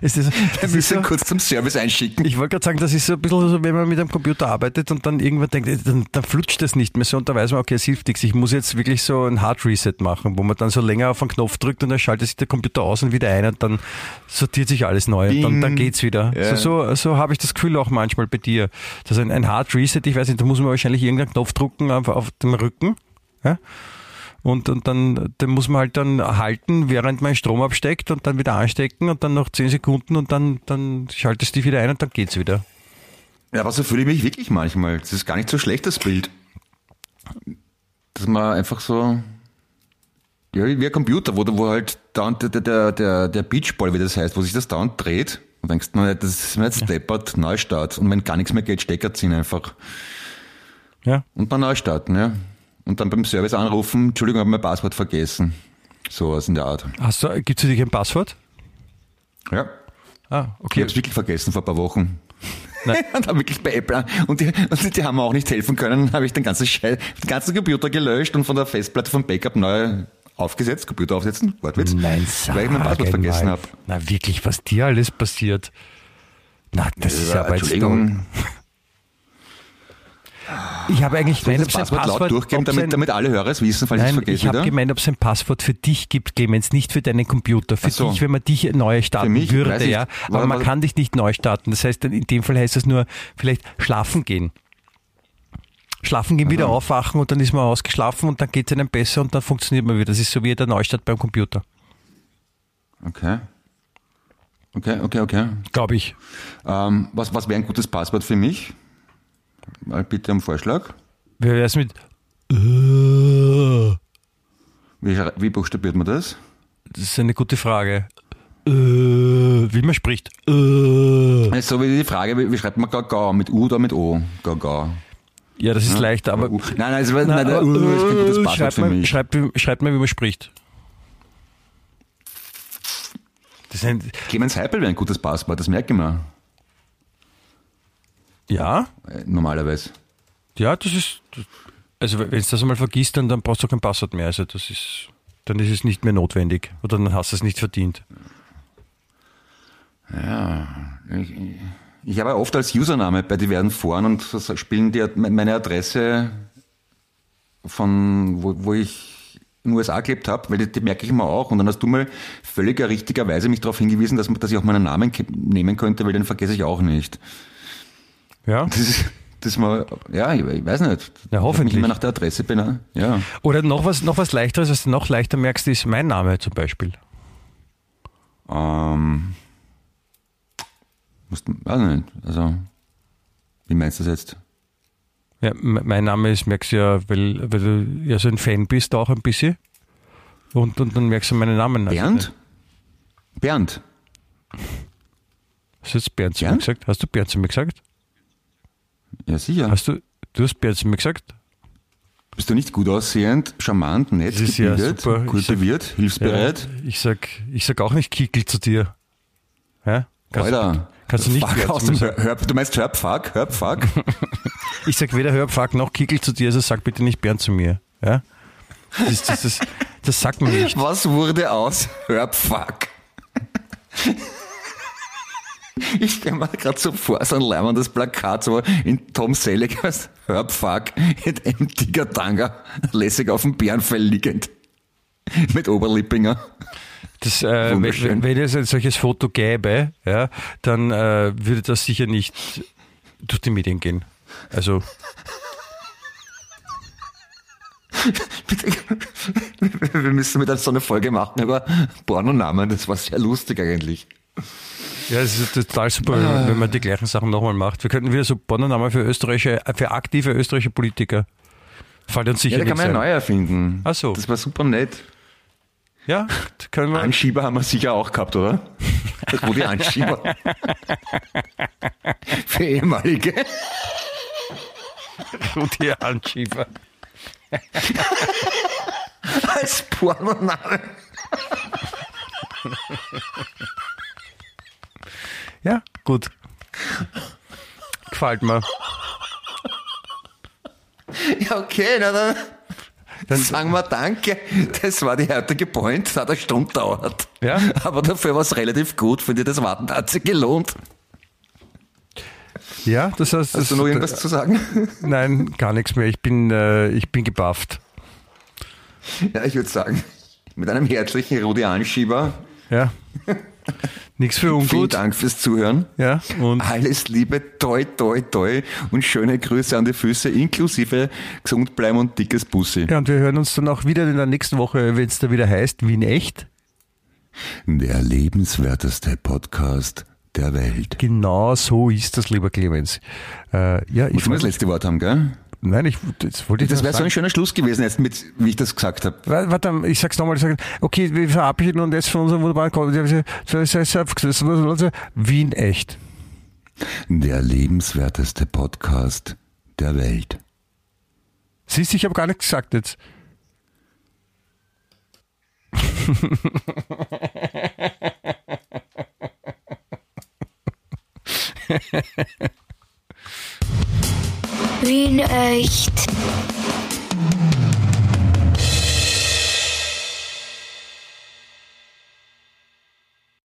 Es ist, Wir es müssen so, kurz zum Service einschicken. ich wollte gerade sagen, das ist so ein bisschen so, wenn man mit einem Computer arbeitet und dann irgendwann denkt, äh, dann, dann flutscht das nicht mehr so und da weiß man, okay, es hilft nichts. Ich muss jetzt wirklich so ein Hard Reset machen, wo man dann so länger auf den Knopf drückt und dann schaltet sich der Computer aus und wieder ein und dann sortiert sich alles neu und dann, dann geht's wieder. Ja. So, so, so habe ich das Gefühl auch manchmal bei dir. Das ist ein, ein Hard Reset, ich weiß nicht, da muss man wahrscheinlich irgendeinen Knopf drucken auf, auf dem Rücken. Ja? Und, und dann, den muss man halt dann halten, während man Strom absteckt und dann wieder anstecken und dann noch 10 Sekunden und dann, dann schaltest du dich wieder ein und dann geht's wieder. Ja, aber so fühle ich mich wirklich manchmal. Das ist gar nicht so schlecht, das Bild. Dass man einfach so, ja, wie ein Computer, wo, du- wo halt dauernd der, der, der, der Beachball, wie das heißt, wo sich das dauernd dreht. Und denkst, na, das ist mir jetzt deppert, Neustart. Und wenn gar nichts mehr geht, Stecker ziehen einfach. Ja. Und dann neu starten, ja. Und dann beim Service anrufen, Entschuldigung, habe mein Passwort vergessen. Sowas in der Art. Hast du, gibt's für dich ein Passwort? Ja. Ah, Ich okay. habe es wirklich vergessen vor ein paar Wochen. Nein. *laughs* und habe wirklich bei Apple an. Und die, und die haben mir auch nicht helfen können. Dann habe ich den ganzen Scheiß, den ganzen Computer gelöscht und von der Festplatte vom Backup neu aufgesetzt, Computer aufsetzen, Wortwitz. Nein, weil ich mein Passwort vergessen habe. Na wirklich, was dir alles passiert. Na, das ist aber jetzt *laughs* Ich habe eigentlich gemeint, ob es ein Passwort laut durchgeben, ein- damit, damit alle Hörer es wissen, falls ich es vergesse ich habe gemeint, ob es ein Passwort für dich gibt, Clemens, nicht für deinen Computer. Für so. dich, wenn man dich neu starten mich? würde, ich. ja. Aber Wa- man kann dich nicht neu starten. Das heißt, in dem Fall heißt es nur vielleicht schlafen gehen. Schlafen gehen, wieder aufwachen und dann ist man ausgeschlafen und dann geht es einem besser und dann funktioniert man wieder. Das ist so wie der Neustart beim Computer. Okay. Okay, okay, okay. Glaube ich. Ähm, was was wäre ein gutes Passwort für mich? Mal bitte um Vorschlag. Wie wäre es mit äh, Wie, wie buchstabiert man das? Das ist eine gute Frage. Äh, wie man spricht. Äh. So wie die Frage, wie, wie schreibt man Gaga? Mit U oder mit O? Gaga. Ja, das ist leicht, aber. U. Nein, nein, war- Nein, nein, aber, U ist kein gutes Passwort schreibt für mal, mich. Schreibt, schreibt mal, wie man spricht. Clemens Heipel wäre ein gutes Passwort, das merke ich mir. Ja, äh, Normalerweise. ja, das ist. Also, wenn du das einmal vergisst, dann, dann brauchst du kein Passwort mehr. Also, das ist. Dann ist es nicht mehr notwendig. Oder dann hast du es nicht verdient. Ja, ich, Ich habe oft als Username bei diversen Foren und spielen die meine Adresse von wo, wo ich in den USA gelebt habe, weil die, die, merke ich immer auch. Und dann hast du mal völlig richtigerweise mich darauf hingewiesen, dass, dass ich auch meinen Namen nehmen könnte, weil den vergesse ich auch nicht. Ja. Das das mal, ja, ich, ich weiß nicht. Ja, hoffentlich. Ich immer nach der Adresse bin. Ja. Oder noch was, noch was leichteres, was du noch leichter merkst, ist mein Name zum Beispiel. Ähm, musst, weiß nicht, also, wie meinst du das jetzt? Ja, mein Name ist, merkst du ja, weil, weil du ja so ein Fan bist, auch ein bisschen. Und, und dann merkst du meinen Namen. Bernd? Bernd. Hast du jetzt Bernd zu mir gesagt? Hast du Bernd zu mir gesagt? Ja, sicher. Hast du, du hast zu mir gesagt? Bist du nicht gut aussehend, charmant, nett, das ist gebildet, ja kultiviert, sag, hilfsbereit? Ja, ich, sag, ich sag auch nicht Kickel zu dir. Ja? Kannst, Alter, kannst du nicht fuck aus dem Hör, Du meinst Hörp fuck, Hörp fuck? *laughs* ich sag weder Hörp fuck noch Kickel zu dir, also sag bitte nicht Bernd zu mir. Ja? Das, das, das, das sagt man nicht. Was wurde aus Hörp fuck? *laughs* Ich stelle mir gerade so vor, so ein leimendes Plakat, so in Tom Selleck als Hörpfuck, in einem Tigertanga, lässig auf dem Bärenfell liegend. Mit Oberlippinger. Das, äh, wenn, wenn es ein solches Foto gäbe, ja, dann äh, würde das sicher nicht durch die Medien gehen. Also. *laughs* Wir müssen mit so eine Folge machen über Pornonamen. Das war sehr lustig eigentlich. Ja, es ist total super, ah. wenn man die gleichen Sachen nochmal macht. Wir könnten wieder so Bonnernamen für österreichische, für aktive österreichische Politiker. Fällt uns sicher Ja, da kann man ja neu erfinden. Ach so. Das war super nett. Ja, können wir. Anschieber haben wir sicher auch gehabt, oder? *laughs* Das wurde Anschieber. für ehemalige. *laughs* Rudi Anschieber. *laughs* Als Pornoname. Ja, gut. Gefällt mir. Ja, okay, na dann, dann sagen wir Danke. Das war die heutige Point, das hat eine Stunde dauert. Ja. Aber dafür war es relativ gut, finde ich, das Warten hat sich gelohnt. Ja, das heißt. Hast du noch irgendwas zu sagen? Nein, gar nichts mehr. Ich bin, äh, ich bin gebufft. Ja, ich würde sagen, mit einem herzlichen Rudi Anschieber. Ja. Nichts für ungut. Vielen Dank fürs Zuhören. Ja, und Alles Liebe, toi, toi, toi und schöne Grüße an die Füße, inklusive gesund bleiben und dickes Bussi. Ja, und wir hören uns dann auch wieder in der nächsten Woche, wenn es da wieder heißt, Wien echt. Der lebenswerteste Podcast der Welt. Genau so ist das, lieber Clemens. Äh, ja, ich Muss das letzte Wort haben, gell? Nein, ich, das wollte ich Das wäre so ein schöner Schluss gewesen, jetzt mit, wie ich das gesagt habe. Warte, ich sag's nochmal, ich sag, okay, wir verabschieden uns jetzt von unserem wunderbaren Wien echt. Der lebenswerteste Podcast der Welt. Siehst du, ich habe gar nichts gesagt jetzt. *laughs* Wien echt.